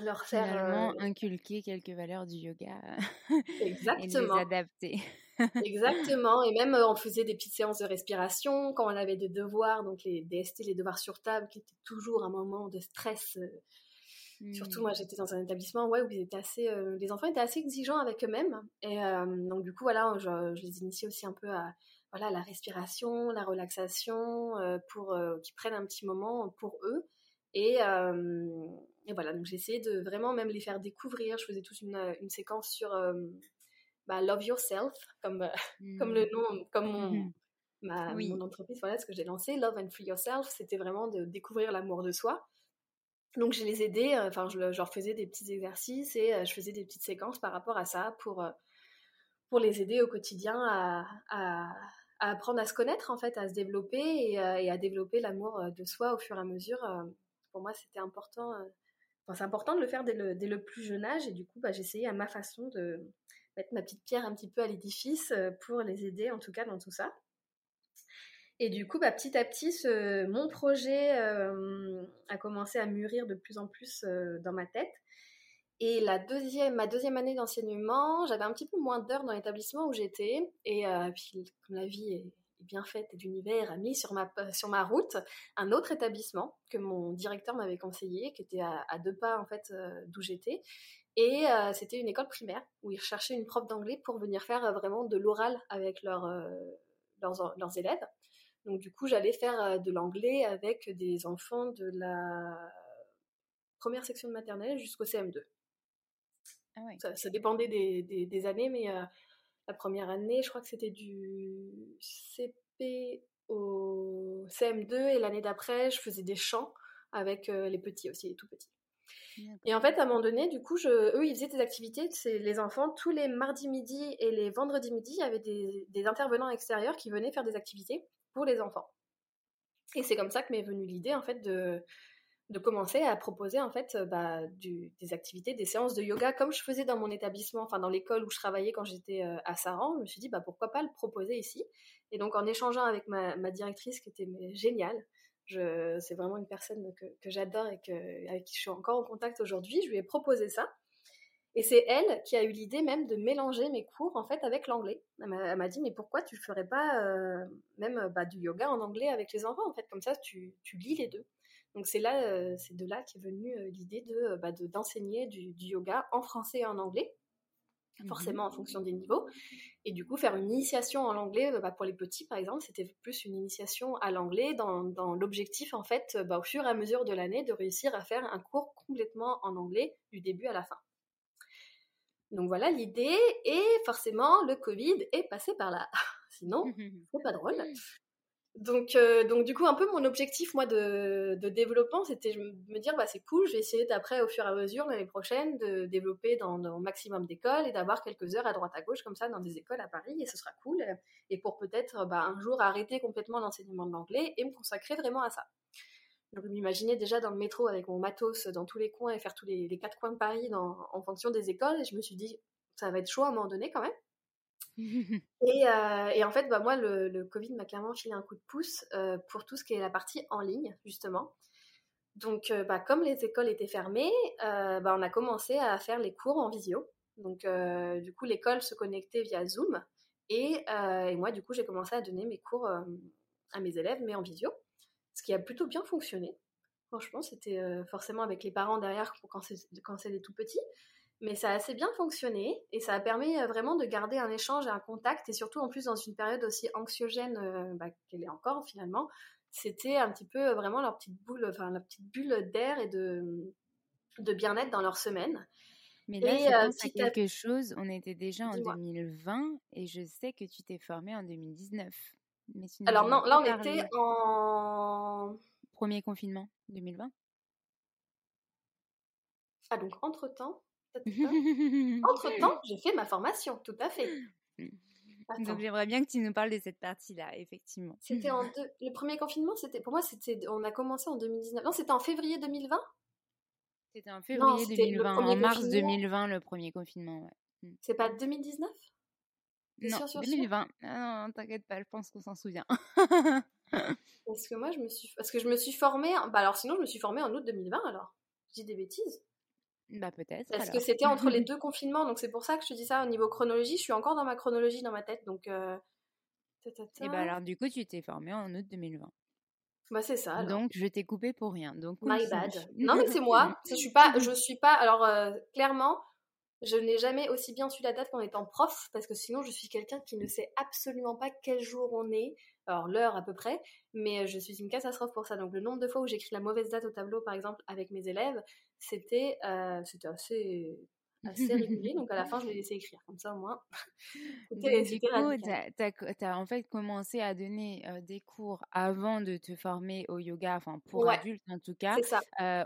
leur faire Finalement, inculquer quelques valeurs du yoga Exactement. et les adapter. Exactement, et même on faisait des petites séances de respiration quand on avait des devoirs, donc les DST, les devoirs sur table, qui étaient toujours un moment de stress Surtout, moi, j'étais dans un établissement ouais, où ils étaient assez, euh, les enfants étaient assez exigeants avec eux-mêmes. Et euh, donc, du coup, voilà, je, les initiais aussi un peu à voilà, la respiration, la relaxation, euh, pour qu'ils prennent un petit moment pour eux. Et, et voilà, donc j'essayais de vraiment même les faire découvrir. Je faisais toute une, une séquence sur bah, Love Yourself, comme, comme le mmh. nom, comme mon, mmh. ma, mon entreprise, voilà ce que j'ai lancé, Love and Free Yourself. C'était vraiment de découvrir l'amour de soi. Donc je les aidais, euh, enfin je, leur faisais des petits exercices et euh, je faisais des petites séquences par rapport à ça pour, euh, pour les aider au quotidien à, apprendre à se connaître en fait, à se développer et, à développer l'amour de soi au fur et à mesure. Pour moi c'était important, enfin, c'est important de le faire dès le, dès le, plus jeune âge et du coup bah, j'essayais à ma façon de mettre ma petite pierre un petit peu à l'édifice pour les aider en tout cas dans tout ça. Et du coup, bah, petit à petit, mon projet euh, a commencé à mûrir de plus en plus euh, dans ma tête. Et la deuxième, ma deuxième année d'enseignement, j'avais un petit peu moins d'heures dans l'établissement où j'étais. Et puis, comme la vie est, bien faite et l'univers a mis sur ma, sur ma route un autre établissement que mon directeur m'avait conseillé, qui était à, deux pas en fait d'où j'étais. Et c'était une école primaire où ils recherchaient une prof d'anglais pour venir faire vraiment de l'oral avec leurs, leurs, élèves. Donc du coup, j'allais faire de l'anglais avec des enfants de la première section de maternelle jusqu'au CM2. Ah ça, dépendait des, des, années, mais la première année, je crois que c'était du CP au CM2 et l'année d'après, je faisais des chants avec les petits aussi, les tout petits. Et en fait, à un moment donné, du coup, je, eux, ils faisaient des activités, c'est les enfants, tous les mardis midi et les vendredis midi, il y avait des, des intervenants extérieurs qui venaient faire des activités pour les enfants. Et c'est comme ça que m'est venue l'idée, en fait, de, commencer à proposer, en fait, bah, des activités, des séances de yoga, comme je faisais dans mon établissement, enfin, dans l'école où je travaillais quand j'étais euh, à Saran. Je me suis dit, bah, pourquoi pas le proposer ici Et donc, en échangeant avec ma, directrice, qui était géniale, c'est vraiment une personne que, j'adore et que, avec qui je suis encore en contact aujourd'hui. Je lui ai proposé ça. Et c'est elle qui a eu l'idée même de mélanger mes cours en fait avec l'anglais. Elle m'a dit mais pourquoi tu ne ferais pas euh, même bah, du yoga en anglais avec les enfants en fait? Comme ça tu, tu lis les deux. Donc c'est là euh, c'est de là qu'est venue euh, l'idée de bah, d'enseigner du, du, yoga en français et en anglais Mmh forcément en fonction des niveaux. Et du coup, faire une initiation en anglais, bah, pour les petits par exemple, c'était plus une initiation à l'anglais dans, dans l'objectif en fait, bah, au fur et à mesure de l'année, de réussir à faire un cours complètement en anglais du début à la fin. Donc voilà l'idée, et forcément le Covid est passé par là. Sinon, c'est pas drôle. Donc, euh, donc du coup, un peu mon objectif, moi, de, de développement, c'était de me dire, bah, c'est cool, je vais essayer d'après, au fur et à mesure, l'année prochaine, de développer dans, dans maximum d'écoles et d'avoir quelques heures à droite à gauche, comme ça, dans des écoles à Paris, et ce sera cool. Et pour peut-être, bah, un jour, arrêter complètement l'enseignement de l'anglais et me consacrer vraiment à ça. Je m'imaginais déjà dans le métro avec mon matos dans tous les coins et faire tous les, les quatre coins de Paris dans, en fonction des écoles, et je me suis dit, ça va être chaud à un moment donné quand même. Euh, et, en fait, bah, moi, le, Covid m'a clairement filé un coup de pouce euh, pour tout ce qui est la partie en ligne, justement. Donc, euh, bah, comme les écoles étaient fermées, bah, on a commencé à faire les cours en visio. Donc, du coup, l'école se connectait via Zoom. Et, et moi, du coup, j'ai commencé à donner mes cours à mes élèves, mais en visio. Ce qui a plutôt bien fonctionné. Franchement, c'était forcément avec les parents derrière quand c'est des tout petits mais ça a assez bien fonctionné et ça a permis euh, vraiment de garder un échange et un contact et surtout en plus dans une période aussi anxiogène euh, bah, qu'elle est encore finalement c'était un petit peu euh, vraiment leur petite boule enfin la petite bulle d'air et de de bien-être dans leur semaine mais là, c'est quelque chose, on était déjà en 2020 et je sais que tu t'es formée en 2019. Mais Alors non, là on était en... Premier confinement, 2020 Ah donc entre-temps, Entre-temps, j'ai fait ma formation, tout à fait. Donc j'aimerais bien que tu nous parles de cette partie-là, effectivement. C'était en deux... le premier confinement, c'était pour moi, c'était on a commencé en 2019. Non, c'était en février 2020. C'était en février 2020, en mars 2020 le premier confinement. Ouais. Mm. C'est pas 2019 Non, 2020. Ah non, t'inquiète pas, je pense qu'on s'en souvient. Parce que moi, je me suis, parce que je me suis formée. Bah alors sinon, je me suis formée en août 2020 alors. Je dis des bêtises. Bah peut-être. Parce que c'était entre les deux confinements, donc c'est pour ça que je te dis ça au niveau chronologie. Je suis encore dans ma chronologie dans ma tête, donc. Euh... Et bah alors du coup, tu t'es formée en août 2020. Bah c'est ça. Donc je t'ai coupé pour rien. Donc my bad. non mais c'est moi. Je suis pas, je suis pas. Alors euh, clairement, je n'ai jamais aussi bien su la date qu'en étant prof, parce que sinon je suis quelqu'un qui ne sait absolument pas quel jour on est, alors l'heure à peu près, mais je suis une catastrophe pour ça. Donc le nombre de fois où j'écris la mauvaise date au tableau, par exemple, avec mes élèves, c'était euh, assez assez régulier. donc à la fin, je l'ai laissé écrire. Comme ça, au moins. du coup, tu as, en fait commencé à donner des cours avant de te former au yoga, enfin pour adultes en tout cas,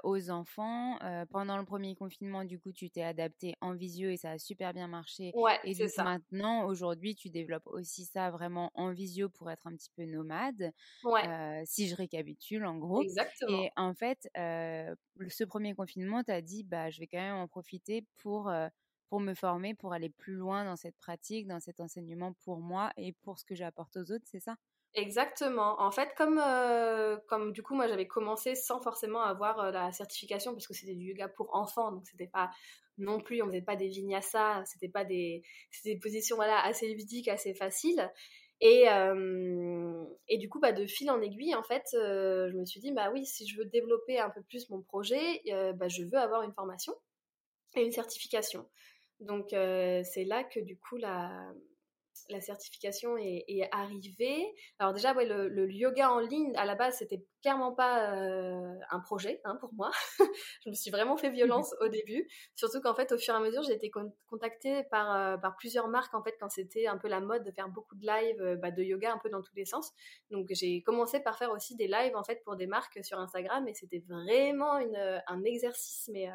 aux enfants. pendant le premier confinement, du coup, tu t'es adapté en visio et ça a super bien marché. et donc maintenant, aujourd'hui, tu développes aussi ça vraiment en visio pour être un petit peu nomade. si je récapitule, en gros. Exactement. Et en fait, ce premier confinement, tu as dit, bah, je vais quand même en profiter pour pour, me former, pour aller plus loin dans cette pratique, dans cet enseignement pour moi et pour ce que j'apporte aux autres, c'est ça? Exactement. En fait, comme, comme du coup, moi, j'avais commencé sans forcément avoir la certification parce que c'était du yoga pour enfants, donc c'était pas non plus, on faisait pas des vinyasas, c'était pas des, des positions voilà assez ludiques, assez faciles. Et, et du coup, bah, de fil en aiguille, en fait, je me suis dit, bah oui, si je veux développer un peu plus mon projet, bah, je veux avoir une formation une certification. Donc, c'est là que du coup, la, la certification est, arrivée. Alors déjà, ouais, le, yoga en ligne, à la base, c'était clairement pas euh, un projet hein, pour moi. je me suis vraiment fait violence au début, surtout qu'en fait, au fur et à mesure, j'ai été contactée par, euh, par plusieurs marques en fait quand c'était un peu la mode de faire beaucoup de lives euh, bah, de yoga un peu dans tous les sens. Donc j'ai commencé par faire aussi des lives en fait pour des marques sur Instagram et c'était vraiment une, un exercice mais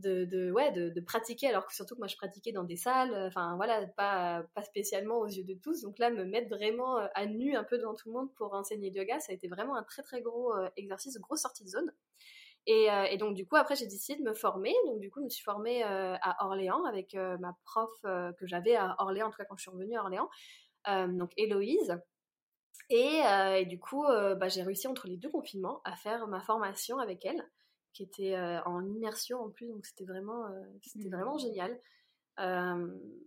de, ouais, de, pratiquer, alors que surtout que moi je pratiquais dans des salles, euh, enfin voilà, pas, pas spécialement aux yeux de tous. Donc là, me mettre vraiment euh, à nu un peu devant tout le monde pour enseigner yoga, ça a été vraiment un très très gros euh, exercice, grosse sortie de zone. Et, donc du coup, après, j'ai décidé de me former. Donc du coup, je me suis formée à Orléans avec ma prof que j'avais à Orléans, en tout cas quand je suis revenue à Orléans, donc Héloïse. Et, et, du coup, bah, j'ai réussi entre les deux confinements à faire ma formation avec elle qui était euh, en immersion en plus, donc c'était vraiment, euh, c'était mmh. vraiment génial.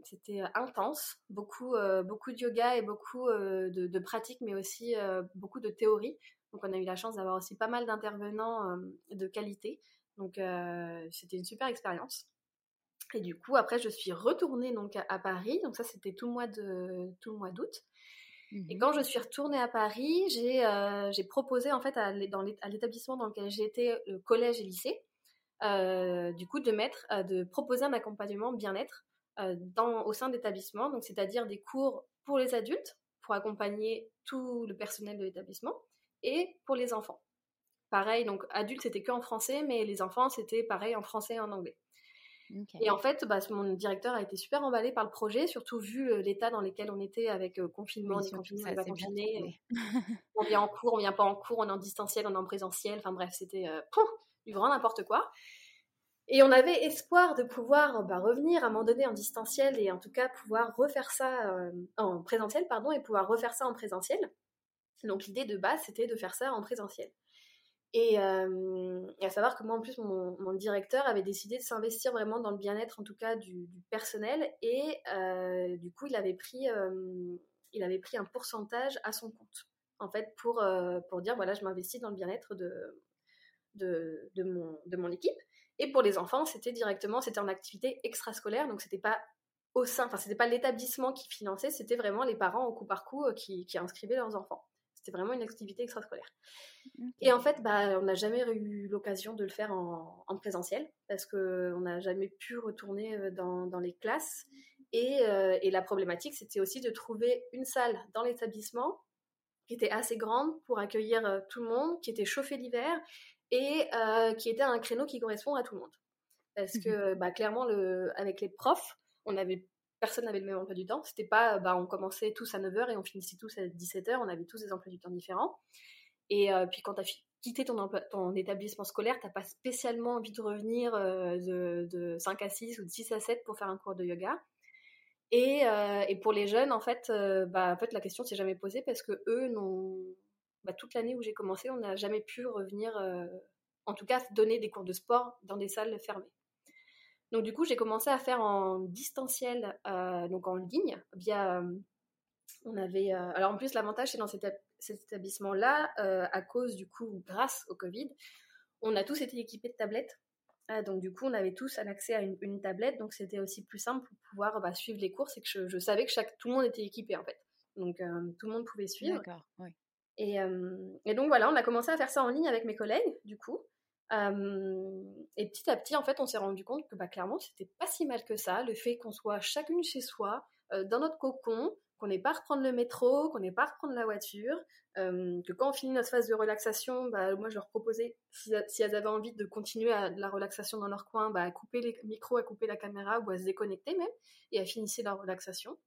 c'était intense, beaucoup, euh, beaucoup de yoga et beaucoup de, de pratiques, mais aussi beaucoup de théorie. Donc on a eu la chance d'avoir aussi pas mal d'intervenants de qualité. Donc c'était une super expérience. Et du coup, après, je suis retournée donc à, Paris. Donc ça, c'était tout le mois de tout le mois d'août. Et mmh quand je suis retournée à Paris, j'ai euh, proposé en fait à, l'établissement dans lequel j'étais, le collège et lycée, euh, du coup de mettre, euh, de proposer un accompagnement bien-être au sein d'établissement, donc c'est-à-dire des cours pour les adultes, pour accompagner tout le personnel de l'établissement, et pour les enfants. Pareil, donc adultes c'était que en français, mais les enfants c'était pareil en français et en anglais. Et en fait, bah, mon directeur a été super emballé par le projet, surtout vu euh, l'état dans lequel on était avec euh, confinement, on pas confiné. on vient en cours, on vient pas en cours, on est en distanciel, on est en présentiel. Enfin bref, c'était euh, du grand n'importe quoi. Et on avait espoir de pouvoir bah, revenir à un moment donné en distanciel et en tout cas pouvoir refaire ça en présentiel, pardon, et pouvoir refaire ça en présentiel. Donc l'idée de base, c'était de faire ça en présentiel. Et, à savoir que moi, en plus, mon, directeur avait décidé de s'investir vraiment dans le bien-être, en tout cas du, personnel. Et du coup, il avait, pris, il avait pris un pourcentage à son compte, en fait, pour, pour dire voilà, je m'investis dans le bien-être de, de, de, mon, de mon équipe. Et pour les enfants, c'était directement, c'était en activité extrascolaire, donc c'était pas au sein, enfin, c'était pas l'établissement qui finançait, c'était vraiment les parents au coup par coup qui, qui inscrivaient leurs enfants. C'était vraiment une activité extrascolaire. Et en fait, bah, on n'a jamais eu l'occasion de le faire en, présentiel parce qu'on n'a jamais pu retourner euh, dans, les classes. Euh, et, la problématique, c'était aussi de trouver une salle dans l'établissement qui était assez grande pour accueillir euh, tout le monde, qui était chauffée l'hiver et qui était un créneau qui correspond à tout le monde. Parce que bah, clairement, le, avec les profs, on avait personne n'avait le même emploi du temps. C'était pas, bah, on commençait tous à 9h et on finissait tous à 17h, on avait tous des emplois du temps différents. Et euh, puis quand tu as quitté ton, établissement scolaire, tu n'as pas spécialement envie de revenir euh, de, 5 à 6 ou de 6 à 7 pour faire un cours de yoga. Et, euh, et pour les jeunes, en fait, bah, en fait la question s'est jamais posée parce que eux, n'ont, bah, toute l'année où j'ai commencé, on n'a jamais pu revenir, en tout cas, donner des cours de sport dans des salles fermées. Donc du coup, j'ai commencé à faire en distanciel, euh, donc en ligne, via... Euh, on avait... Euh, alors en plus, l'avantage, c'est dans cet, établissement-là, à cause du coup, grâce au Covid, on a tous été équipés de tablettes. donc du coup, on avait tous un accès à une, tablette, donc c'était aussi plus simple pour pouvoir bah, suivre les cours. C'est que je, savais que chaque, tout le monde était équipé en fait. Donc tout le monde pouvait suivre. D'accord, oui. Et, et, donc voilà, on a commencé à faire ça en ligne avec mes collègues, du coup et petit à petit, en fait, on s'est rendu compte que bah, clairement, c'était pas si mal que ça, le fait qu'on soit chacune chez soi, dans notre cocon, qu'on n'ait pas à reprendre le métro, qu'on n'ait pas à reprendre la voiture, que quand on finit notre phase de relaxation, bah, moi je leur proposais, si, elles avaient envie de continuer à, la relaxation dans leur coin, bah, à couper les micros, à couper la caméra ou à se déconnecter même, et à finir leur relaxation.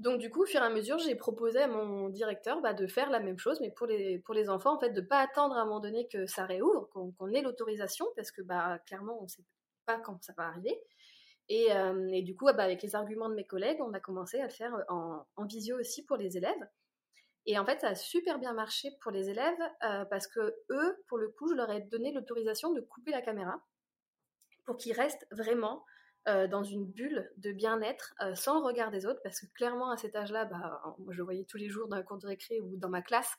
Donc du coup, au fur et à mesure, j'ai proposé à mon directeur bah, de faire la même chose, mais pour les, pour les enfants, en fait, de ne pas attendre à un moment donné que ça réouvre, qu'on ait l'autorisation, parce que bah, clairement, on ne sait pas quand ça va arriver. Et, euh, du coup, bah, avec les arguments de mes collègues, on a commencé à le faire en, visio aussi pour les élèves. Et en fait, ça a super bien marché pour les élèves parce que eux, pour le coup, je leur ai donné l'autorisation de couper la caméra pour qu'ils restent vraiment dans une bulle de bien-être sans le regard des autres parce que clairement à cet âge-là, bah, je voyais tous les jours dans la cour de récré ou dans ma classe,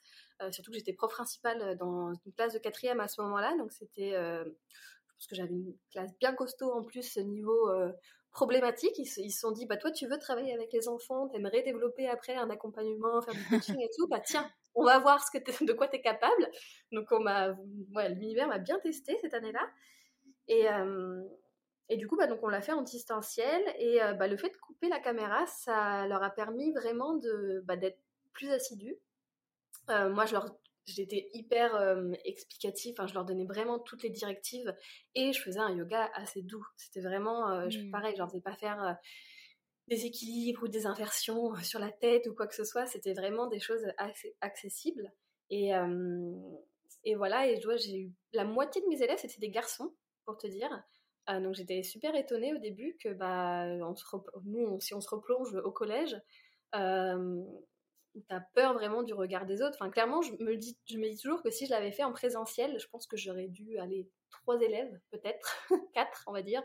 surtout que j'étais prof principale dans une classe de quatrième à ce moment-là, donc c'était, je pense que j'avais une classe bien costaud en plus niveau problématique. Ils se sont dit, bah toi tu veux travailler avec les enfants, t'aimerais développer après un accompagnement, faire du coaching et tout, bah tiens, on va voir de quoi tu es capable. Donc on m'a, l'univers m'a bien testé cette année-là. Et, et du coup, bah, donc on l'a fait en distanciel. Et bah, le fait de couper la caméra, ça leur a permis vraiment de, bah, d'être plus assidus. moi, je leur j'étais hyper euh, explicative, je leur donnais vraiment toutes les directives et je faisais un yoga assez doux. C'était vraiment euh, mmh. pareil, je leur faisais pas faire euh, des équilibres ou des inversions sur la tête ou quoi que ce soit, c'était vraiment des choses accessibles. Et, et voilà, et j'ai eu la moitié de mes élèves, c'était des garçons, pour te dire. Donc j'étais super étonnée au début que bah, si on se replonge au collège, où tu as peur vraiment du regard des autres. Enfin, clairement, je me, dis, toujours que si je l'avais fait en présentiel, je pense que j'aurais dû aller trois élèves, peut-être, quatre, on va dire.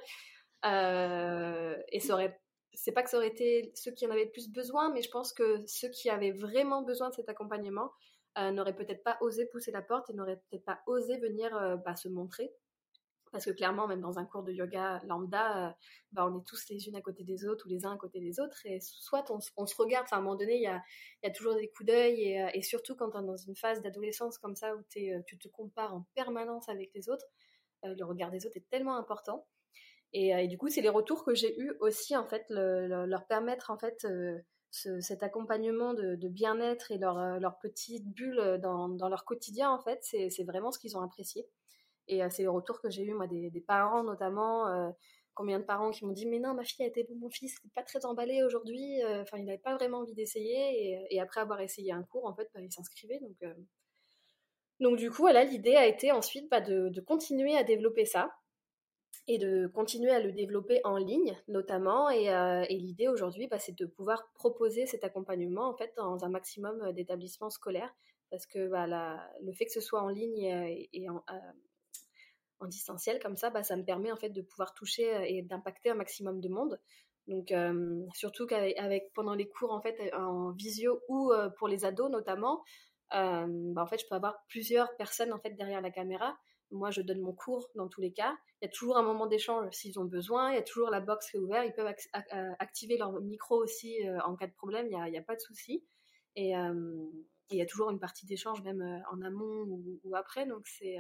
Euh, et c'est pas que ça aurait été ceux qui en avaient le plus besoin, mais je pense que ceux qui avaient vraiment besoin de cet accompagnement euh, n'auraient peut-être pas osé pousser la porte et n'auraient peut-être pas osé venir euh, bah, se montrer. Parce que clairement, même dans un cours de yoga lambda, euh, bah, on est tous les unes à côté des autres ou les uns à côté des autres. Et soit on, se regarde, enfin à un moment donné, il y a, toujours des coups d'œil. Et, euh, surtout quand tu es dans une phase d'adolescence comme ça, où euh, tu te compares en permanence avec les autres, le regard des autres est tellement important. Et, du coup, c'est les retours que j'ai eus aussi, en fait, leur permettre, en fait, cet accompagnement de, bien-être et leur, leur, petite bulle dans, dans, leur quotidien, en fait, c'est vraiment ce qu'ils ont apprécié. Et c'est le retour que j'ai eu, moi, des, parents notamment. Combien de parents qui m'ont dit mais non ma fille a été mon fils n'est pas très emballé aujourd'hui enfin il n'avait pas vraiment envie d'essayer et, après avoir essayé un cours en fait bah, il s'inscrivait donc donc du coup voilà l'idée a été ensuite bah, de, continuer à développer ça et de continuer à le développer en ligne notamment et, l'idée aujourd'hui bah, c'est de pouvoir proposer cet accompagnement en fait dans un maximum d'établissements scolaires parce que le fait que ce soit en ligne et, en, en distanciel comme ça, bah, ça me permet en fait de pouvoir toucher euh, et d'impacter un maximum de monde. Donc surtout qu'avec pendant les cours en fait en visio ou euh, pour les ados notamment, bah, en fait je peux avoir plusieurs personnes en fait derrière la caméra. Moi je donne mon cours dans tous les cas. Il y a toujours un moment d'échange s'ils ont besoin. Il y a toujours la box qui est ouverte. Ils peuvent activer leur micro aussi euh, en cas de problème. Il n'y a, a, pas de souci. Et il y a toujours une partie d'échange même en amont ou, ou après. Donc c'est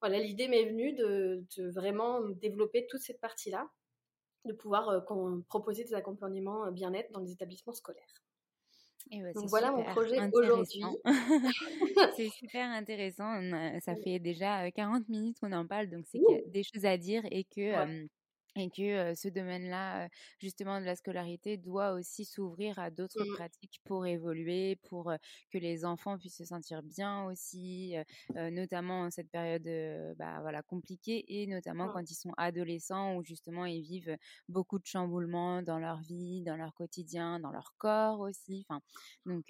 voilà, l'idée m'est venue de, vraiment développer toute cette partie-là, de pouvoir euh, proposer des accompagnements euh, bien-être dans les établissements scolaires. Bah, Donc voilà mon projet aujourd'hui. c'est super intéressant. Ça fait déjà 40 minutes qu'on en parle, donc c'est qu'il y a des choses à dire et que et que ce domaine-là, justement, de la scolarité, doit aussi s'ouvrir à d'autres mmh. pratiques pour évoluer, pour que les enfants puissent se sentir bien aussi, notamment en cette période bah, voilà, compliquée et notamment quand ils sont adolescents où justement ils vivent beaucoup de chamboulements dans leur vie, dans leur quotidien, dans leur corps aussi. Enfin, donc,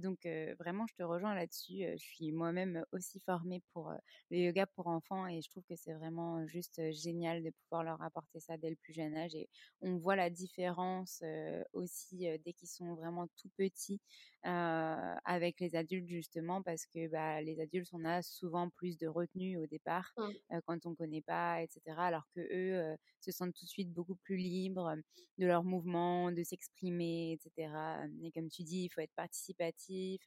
donc vraiment, je te rejoins là-dessus. Je suis moi-même aussi formée pour le yoga pour enfants et je trouve que c'est vraiment juste génial de pouvoir leur apporter ça dès le plus jeune âge et on voit la différence aussi dès qu'ils sont vraiment tout petits avec les adultes justement parce que bah, les adultes on a souvent plus de retenue au départ mmh. quand on connaît pas etc alors que eux se sentent tout de suite beaucoup plus libres de leurs mouvements de s'exprimer etc et comme tu dis il faut être participatif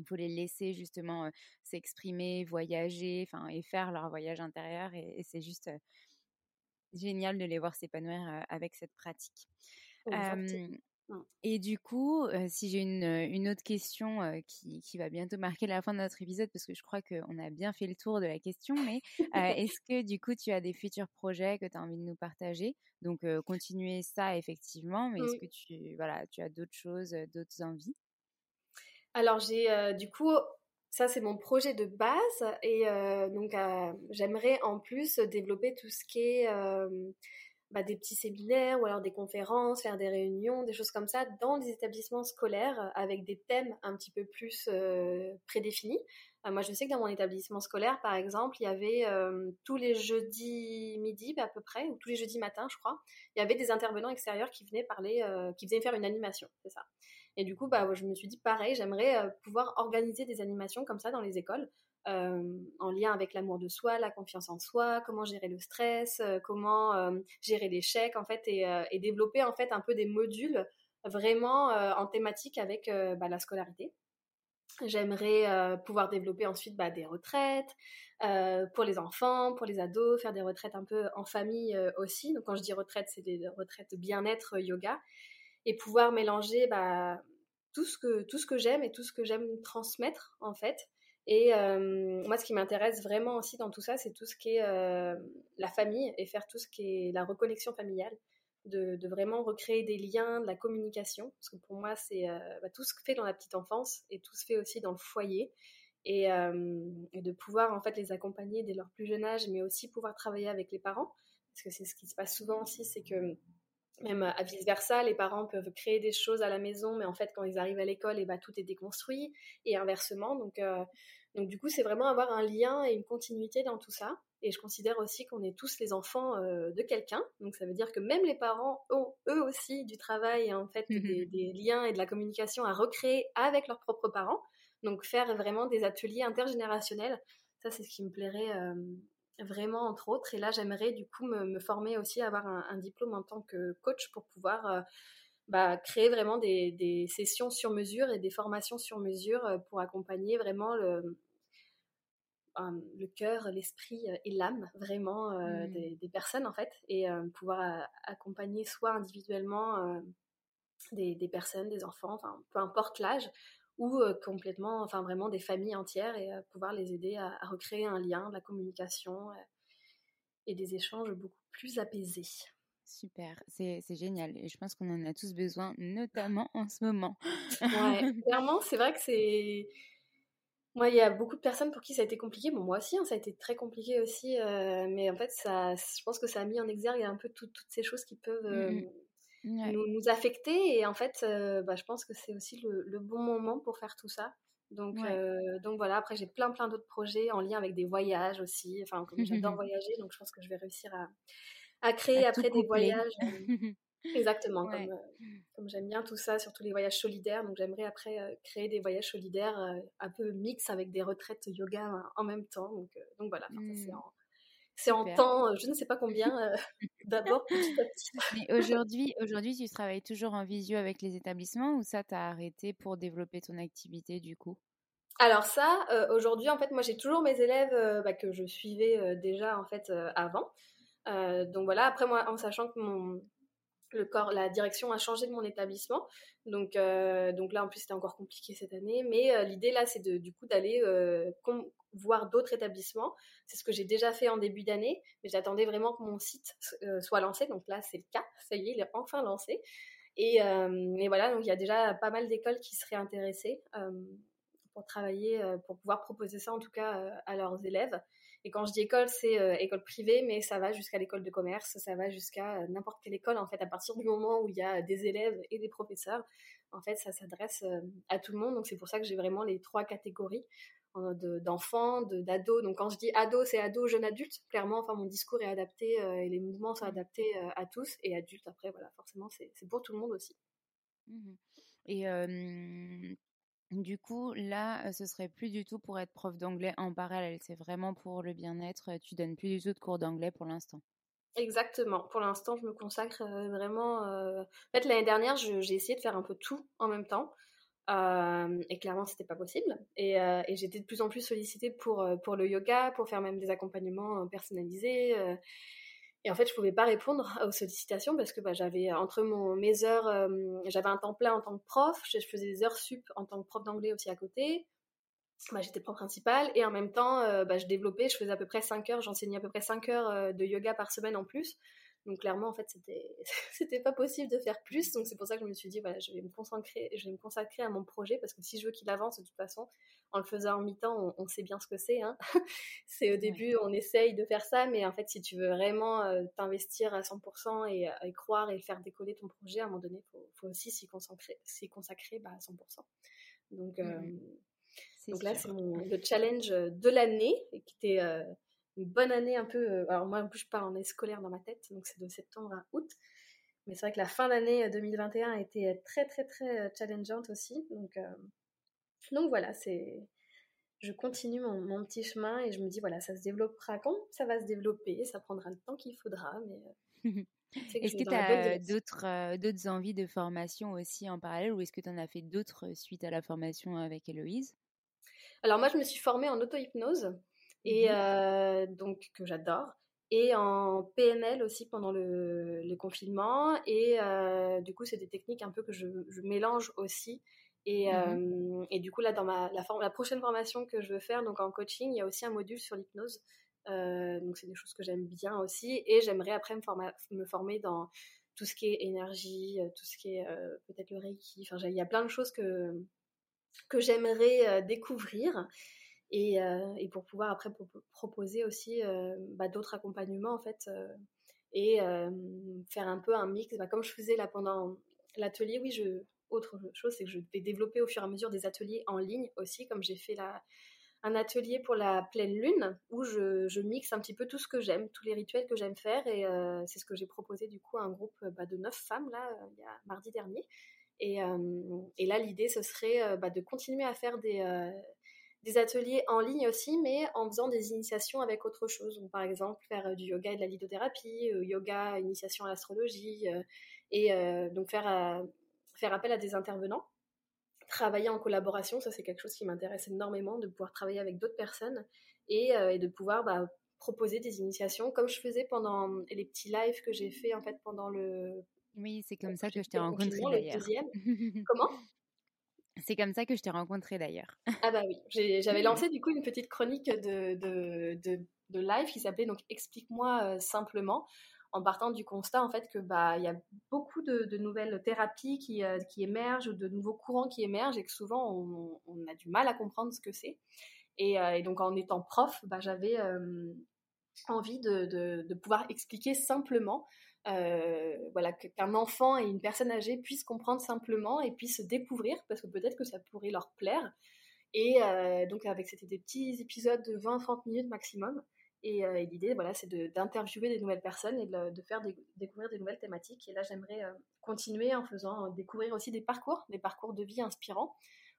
il faut les laisser justement s'exprimer, voyager, enfin et faire leur voyage intérieur et c'est juste génial de les voir s'épanouir avec cette pratique. Mmh. et du coup, si j'ai une, une, autre question qui, qui, va bientôt marquer la fin de notre épisode, parce que je crois qu'on a bien fait le tour de la question, mais est-ce que du coup tu as des futurs projets que tu as envie de nous partager? Donc continuer ça effectivement, mais est-ce que tu, voilà, tu as d'autres choses, d'autres envies? Alors j'ai du coup ça, c'est mon projet de base. Et euh, donc, euh, j'aimerais en plus développer tout ce qui est euh, bah, des petits séminaires ou alors des conférences, faire des réunions, des choses comme ça dans les établissements scolaires avec des thèmes un petit peu plus prédéfinis. moi, je sais que dans mon établissement scolaire, par exemple, il y avait tous les jeudis midi à peu près, ou tous les jeudis matin, je crois, il y avait des intervenants extérieurs qui venaient parler, qui venaient faire une animation, c'est ça. Et du coup, bah, je me suis dit pareil, j'aimerais pouvoir organiser des animations comme ça dans les écoles euh, en lien avec l'amour de soi, la confiance en soi, comment gérer le stress, euh, comment euh, gérer l'échec en fait et, développer en fait un peu des modules vraiment en thématique avec bah, la scolarité. J'aimerais pouvoir développer ensuite bah, des retraites pour les enfants, pour les ados, faire des retraites un peu en famille aussi. Donc quand je dis retraite, c'est des retraites bien-être yoga et pouvoir mélanger bah, tout ce que tout ce que j'aime et tout ce que j'aime transmettre en fait et moi, ce qui m'intéresse vraiment aussi dans tout ça, c'est tout ce qui est la famille et faire tout ce qui est la reconnexion familiale, de, vraiment recréer des liens, de la communication. Parce que pour moi, c'est bah, tout ce que fait dans la petite enfance et tout se fait aussi dans le foyer. Et, et, de pouvoir en fait les accompagner dès leur plus jeune âge, mais aussi pouvoir travailler avec les parents. Parce que c'est ce qui se passe souvent aussi, c'est que même à vice versa, les parents peuvent créer des choses à la maison, mais en fait, quand ils arrivent à l'école, et eh ben, tout est déconstruit, et inversement. Donc, euh, donc du coup, c'est vraiment avoir un lien et une continuité dans tout ça. Et je considère aussi qu'on est tous les enfants euh, de quelqu'un. Donc ça veut dire que même les parents ont eux aussi du travail et en fait mmh des, liens et de la communication à recréer avec leurs propres parents. Donc faire vraiment des ateliers intergénérationnels, ça c'est ce qui me plairait euh, vraiment entre autres. Et là, j'aimerais du coup me, former aussi, avoir un, diplôme en tant que coach pour pouvoir euh, bah, créer vraiment des, sessions sur mesure et des formations sur mesure euh, pour accompagner vraiment le, le cœur, l'esprit euh, et l'âme vraiment mmh. des, personnes en fait et pouvoir accompagner soit individuellement des, des, personnes, des enfants, enfin, peu importe l'âge, ou complètement, enfin vraiment des familles entières et pouvoir les aider à, recréer un lien, de la communication et des échanges beaucoup plus apaisés. Super, c'est génial et je pense qu'on en a tous besoin, notamment en ce moment. ouais, clairement, c'est vrai que c'est. Moi, il y a beaucoup de personnes pour qui ça a été compliqué. Bon, moi aussi, hein, ça a été très compliqué aussi. mais en fait, ça, je pense que ça a mis en exergue un peu toutes ces choses qui peuvent nous, affecter. Et en fait, euh, bah, je pense que c'est aussi le, bon moment pour faire tout ça. Donc, euh, donc voilà, après j'ai plein plein d'autres projets en lien avec des voyages aussi. Enfin, comme j'adore voyager, donc je pense que je vais réussir à, à créer après des voyages. Euh, exactement, comme, comme j'aime bien tout ça, surtout les voyages solidaires. Donc j'aimerais après créer des voyages solidaires un peu mix avec des retraites yoga en même temps. Donc, donc voilà, c'est mmh. en, c'est en temps, je ne sais pas combien, d'abord petit à petit. Mais aujourd'hui, aujourd'hui, tu travailles toujours en visio avec les établissements ou ça t'as arrêté pour développer ton activité du coup? Alors ça, euh, aujourd'hui, en fait, moi j'ai toujours mes élèves bah, que je suivais déjà en fait avant. donc voilà, après moi, en sachant que mon, le corps, la direction a changé de mon établissement. Donc, donc là, en plus, c'était encore compliqué cette année. Mais l'idée là, c'est de, du coup d'aller voir d'autres établissements. C'est ce que j'ai déjà fait en début d'année, mais j'attendais vraiment que mon site euh, soit lancé. Donc là, c'est le cas. Ça y est, il est enfin lancé. Et, euh, voilà, donc il y a déjà pas mal d'écoles qui seraient intéressées euh, pour travailler, pour pouvoir proposer ça en tout cas à leurs élèves. Et quand je dis école, c'est école privée, mais ça va jusqu'à l'école de commerce, ça va jusqu'à n'importe quelle école. En fait, à partir du moment où il y a des élèves et des professeurs, en fait, ça s'adresse à tout le monde. Donc c'est pour ça que j'ai vraiment les trois catégories d'enfants, d'ados. Donc quand je dis ado, c'est ado, jeune adulte. Clairement, enfin mon discours est adapté euh, et les mouvements sont adaptés euh, à tous et adultes. Après, voilà, forcément, c'est pour tout le monde aussi. Mmh et du coup, là, ce serait plus du tout pour être prof d'anglais en parallèle. C'est vraiment pour le bien-être. Tu donnes plus du tout de cours d'anglais pour l'instant. Exactement. Pour l'instant, je me consacre vraiment. En fait, l'année dernière, j'ai essayé de faire un peu tout en même temps. Euh, et clairement, c'était pas possible. Et, euh, et j'étais de plus en plus sollicitée euh, pour le yoga, pour faire même des accompagnements personnalisés. Et en fait, je pouvais pas répondre aux sollicitations parce que bah, j'avais entre mon, mes heures, j'avais un temps plein en tant que prof, je, faisais des heures sup en tant que prof d'anglais aussi à côté. Bah, j'étais prof principale et en même temps, bah, je développais, je faisais à peu près 5 heures, j'enseignais à peu près 5 heures de yoga par semaine en plus. Donc clairement, en fait, c'était c'était pas possible de faire plus. Donc c'est pour ça que je me suis dit, voilà, je vais me consacrer, je vais me consacrer à mon projet parce que si je veux qu'il avance, de toute façon, en le faisant en mi-temps, on, sait bien ce que c'est. Hein. c'est au début, on essaye de faire ça, mais en fait, si tu veux vraiment euh, t'investir à 100% et, et, croire et faire décoller ton projet, à un moment donné, il faut, aussi s'y consacrer, s'y consacrer bah, à 100%. Donc, mmh euh, donc là, c'est le challenge de l'année, qui était euh, une bonne année un peu. Euh, alors moi, en plus, je pars en année scolaire dans ma tête, donc c'est de septembre à août. Mais c'est vrai que la fin d'année 2021 a été très, très, très challengeante aussi. Donc, donc voilà, c'est. Je continue mon, mon, petit chemin et je me dis, voilà, ça se développera quand? Ça va se développer, ça prendra le temps qu'il faudra, mais Est-ce que tu as d'autres, d'autres envies de formation aussi en parallèle ou est-ce que tu en as fait d'autres suite à la formation avec Héloïse? Alors moi, je me suis formée en auto-hypnose et mmh donc que j'adore. Et en PNL aussi pendant le, le confinement. Et du coup c'est des techniques un peu que je, je mélange aussi. Et, mmh et, du coup là dans ma la, la, prochaine formation que je veux faire donc en coaching il y a aussi un module sur l'hypnose. Euh, donc c'est des choses que j'aime bien aussi. Et j'aimerais après me, me, former dans tout ce qui est énergie, euh, tout ce qui est euh, peut-être le Reiki. Enfin, il y a plein de choses que, que j'aimerais découvrir et, et, pour pouvoir après proposer aussi bah, d'autres accompagnements en fait et faire un peu un mix. Bah, comme je faisais là pendant l'atelier, oui, je, autre chose, c'est que je vais développer au fur et à mesure des ateliers en ligne aussi, comme j'ai fait la, un atelier pour la pleine lune où je, mixe un petit peu tout ce que j'aime, tous les rituels que j'aime faire. Et euh, c'est ce que j'ai proposé du coup à un groupe bah, de neuf femmes là, euh, il y a mardi dernier. Et, euh, là, l'idée, ce serait bah, de continuer à faire des, des ateliers en ligne aussi, mais en faisant des initiations avec autre chose. par exemple, faire du yoga et de la lithothérapie, yoga, initiation à l'astrologie, et donc faire, faire appel à des intervenants travailler en collaboration, ça c'est quelque chose qui m'intéresse énormément, de pouvoir travailler avec d'autres personnes et, euh, de pouvoir bah, proposer des initiations comme je faisais pendant les petits lives que j'ai fait en fait pendant le... Oui, c'est comme ça que je t'ai rencontré d'ailleurs. Comment? C'est comme ça que je t'ai rencontré d'ailleurs. ah bah oui, j'avais lancé du coup une petite chronique de, de, de, de live qui s'appelait donc Explique-moi euh, simplement en partant du constat en fait que bah il y a beaucoup de, nouvelles thérapies qui, euh, qui, émergent ou de nouveaux courants qui émergent et que souvent on, a du mal à comprendre ce que c'est. Et, euh, donc en étant prof, bah, j'avais euh, envie de, de, pouvoir expliquer simplement. Voilà qu'un enfant et une personne âgée puissent comprendre simplement et puissent se découvrir parce que peut-être que ça pourrait leur plaire et donc avec c'était des petits épisodes de 20-30 minutes maximum euh, et, l'idée, voilà, c'est d'interviewer des nouvelles personnes et de, faire découvrir des nouvelles thématiques. Et là, j'aimerais euh, continuer en faisant euh, découvrir aussi des parcours, des parcours de vie inspirants,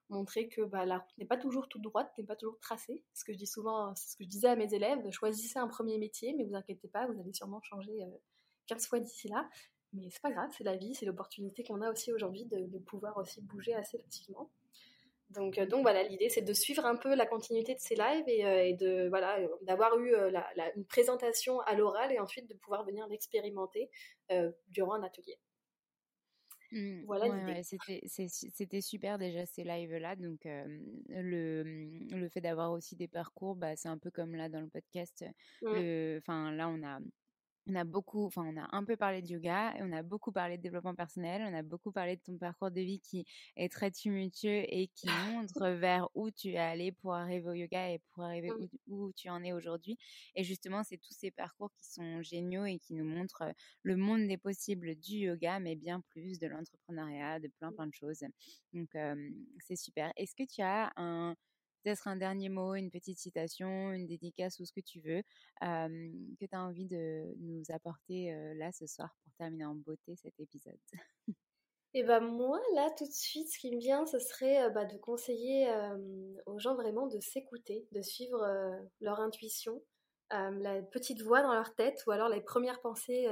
montrer que bah, la route n'est pas toujours toute droite, n'est pas toujours tracée. Ce que je dis souvent, c'est ce que je disais à mes élèves, choisissez un premier métier, mais vous inquiétez pas, vous allez sûrement changer 15 fois d'ici là. Mais c'est pas grave, c'est la vie, c'est l'opportunité qu'on a aussi aujourd'hui de, de, pouvoir aussi bouger assez facilement. Donc, euh, donc voilà, l'idée c'est de suivre un peu la continuité de ces lives et, euh, de voilà d'avoir eu euh, une présentation à l'oral et ensuite de pouvoir venir l'expérimenter durant un atelier. Mmh, voilà l'idée. C'était super déjà ces lives-là. Donc, le, le fait d'avoir aussi des parcours, bah, c'est un peu comme là dans le podcast. Mmh. Enfin, là, on a on a beaucoup, enfin, on a un peu parlé de yoga, et on a beaucoup parlé de développement personnel, on a beaucoup parlé de ton parcours de vie qui est très tumultueux et qui montre vers où tu es allé pour arriver au yoga et pour arriver mmh. où, tu en es aujourd'hui. Et justement, c'est tous ces parcours qui sont géniaux et qui nous montrent le monde des possibles du yoga, mais bien plus de l'entrepreneuriat, de plein, plein de choses. Donc, c'est super. Est-ce que tu as un peut-être un dernier mot, une petite citation, une dédicace ou ce que tu veux, que tu as envie de nous apporter là ce soir pour terminer en beauté cet épisode? Et ben moi, là, tout de suite, ce qui me vient, ce serait bah, de conseiller aux gens vraiment de s'écouter, de suivre leur intuition, la petite voix dans leur tête, ou alors les premières pensées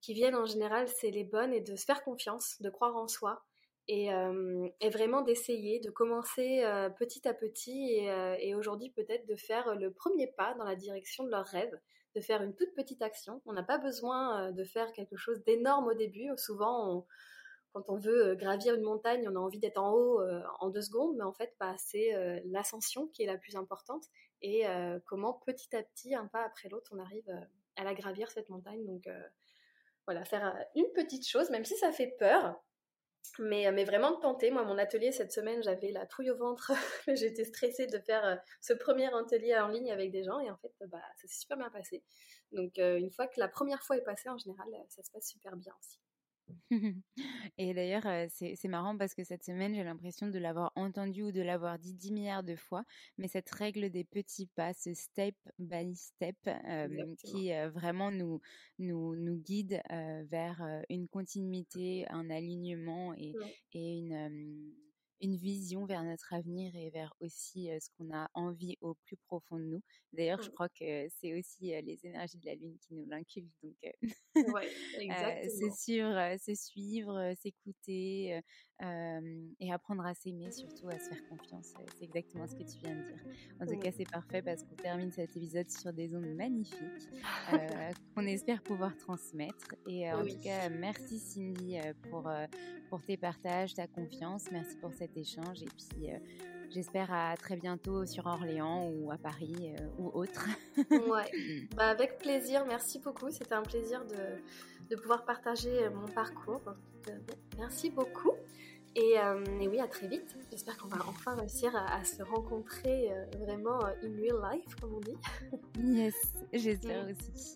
qui viennent en général, c'est les bonnes, et de se faire confiance, de croire en soi, euh, et, vraiment d'essayer, de commencer euh, petit à petit euh, et, aujourd'hui peut-être de faire le premier pas dans la direction de leur rêve, de faire une toute petite action. On n'a pas besoin de faire quelque chose d'énorme au début. Souvent, quand on veut gravir une montagne, on a envie d'être en haut en deux secondes, mais en fait, bah, c'est l'ascension qui est la plus importante et comment petit à petit, un pas après l'autre, on arrive à la gravir cette montagne. Donc voilà, faire une petite chose, même si ça fait peur. Mais, mais vraiment de tenter. Moi, mon atelier cette semaine, j'avais la trouille au ventre. J'étais stressée de faire ce premier atelier en ligne avec des gens et en fait, bah, ça s'est super bien passé. Donc, une fois que la première fois est passée, en général, ça se passe super bien aussi. Et d'ailleurs, c'est marrant parce que cette semaine, j'ai l'impression de l'avoir entendu ou de l'avoir dit 10 milliards de fois, mais cette règle des petits pas, ce step by step, qui vraiment nous, nous, nous guide vers une continuité, un alignement et, et une une vision vers notre avenir et vers aussi ce qu'on a envie au plus profond de nous. D'ailleurs, je mmh. crois que c'est aussi les énergies de la lune qui nous l'inculquent. Donc, ouais, c'est suivre, se suivre, s'écouter et apprendre à s'aimer, surtout à se faire confiance. C'est exactement ce que tu viens de dire. En tout cas, c'est parfait parce qu'on termine cet épisode sur des ondes magnifiques qu'on espère pouvoir transmettre. Et en tout cas, merci Cindy pour, pour tes partages, ta confiance. Merci pour cette échange et puis euh, j'espère à très bientôt sur Orléans ou à Paris euh, ou autre. ouais, bah, avec plaisir, merci beaucoup. C'était un plaisir de, de, pouvoir partager euh, mon parcours. merci beaucoup. Et, et, oui, à très vite. J'espère qu'on va enfin réussir à, se rencontrer vraiment in real life, comme on dit. Yes, j'espère aussi.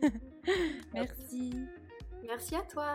merci. Merci à toi.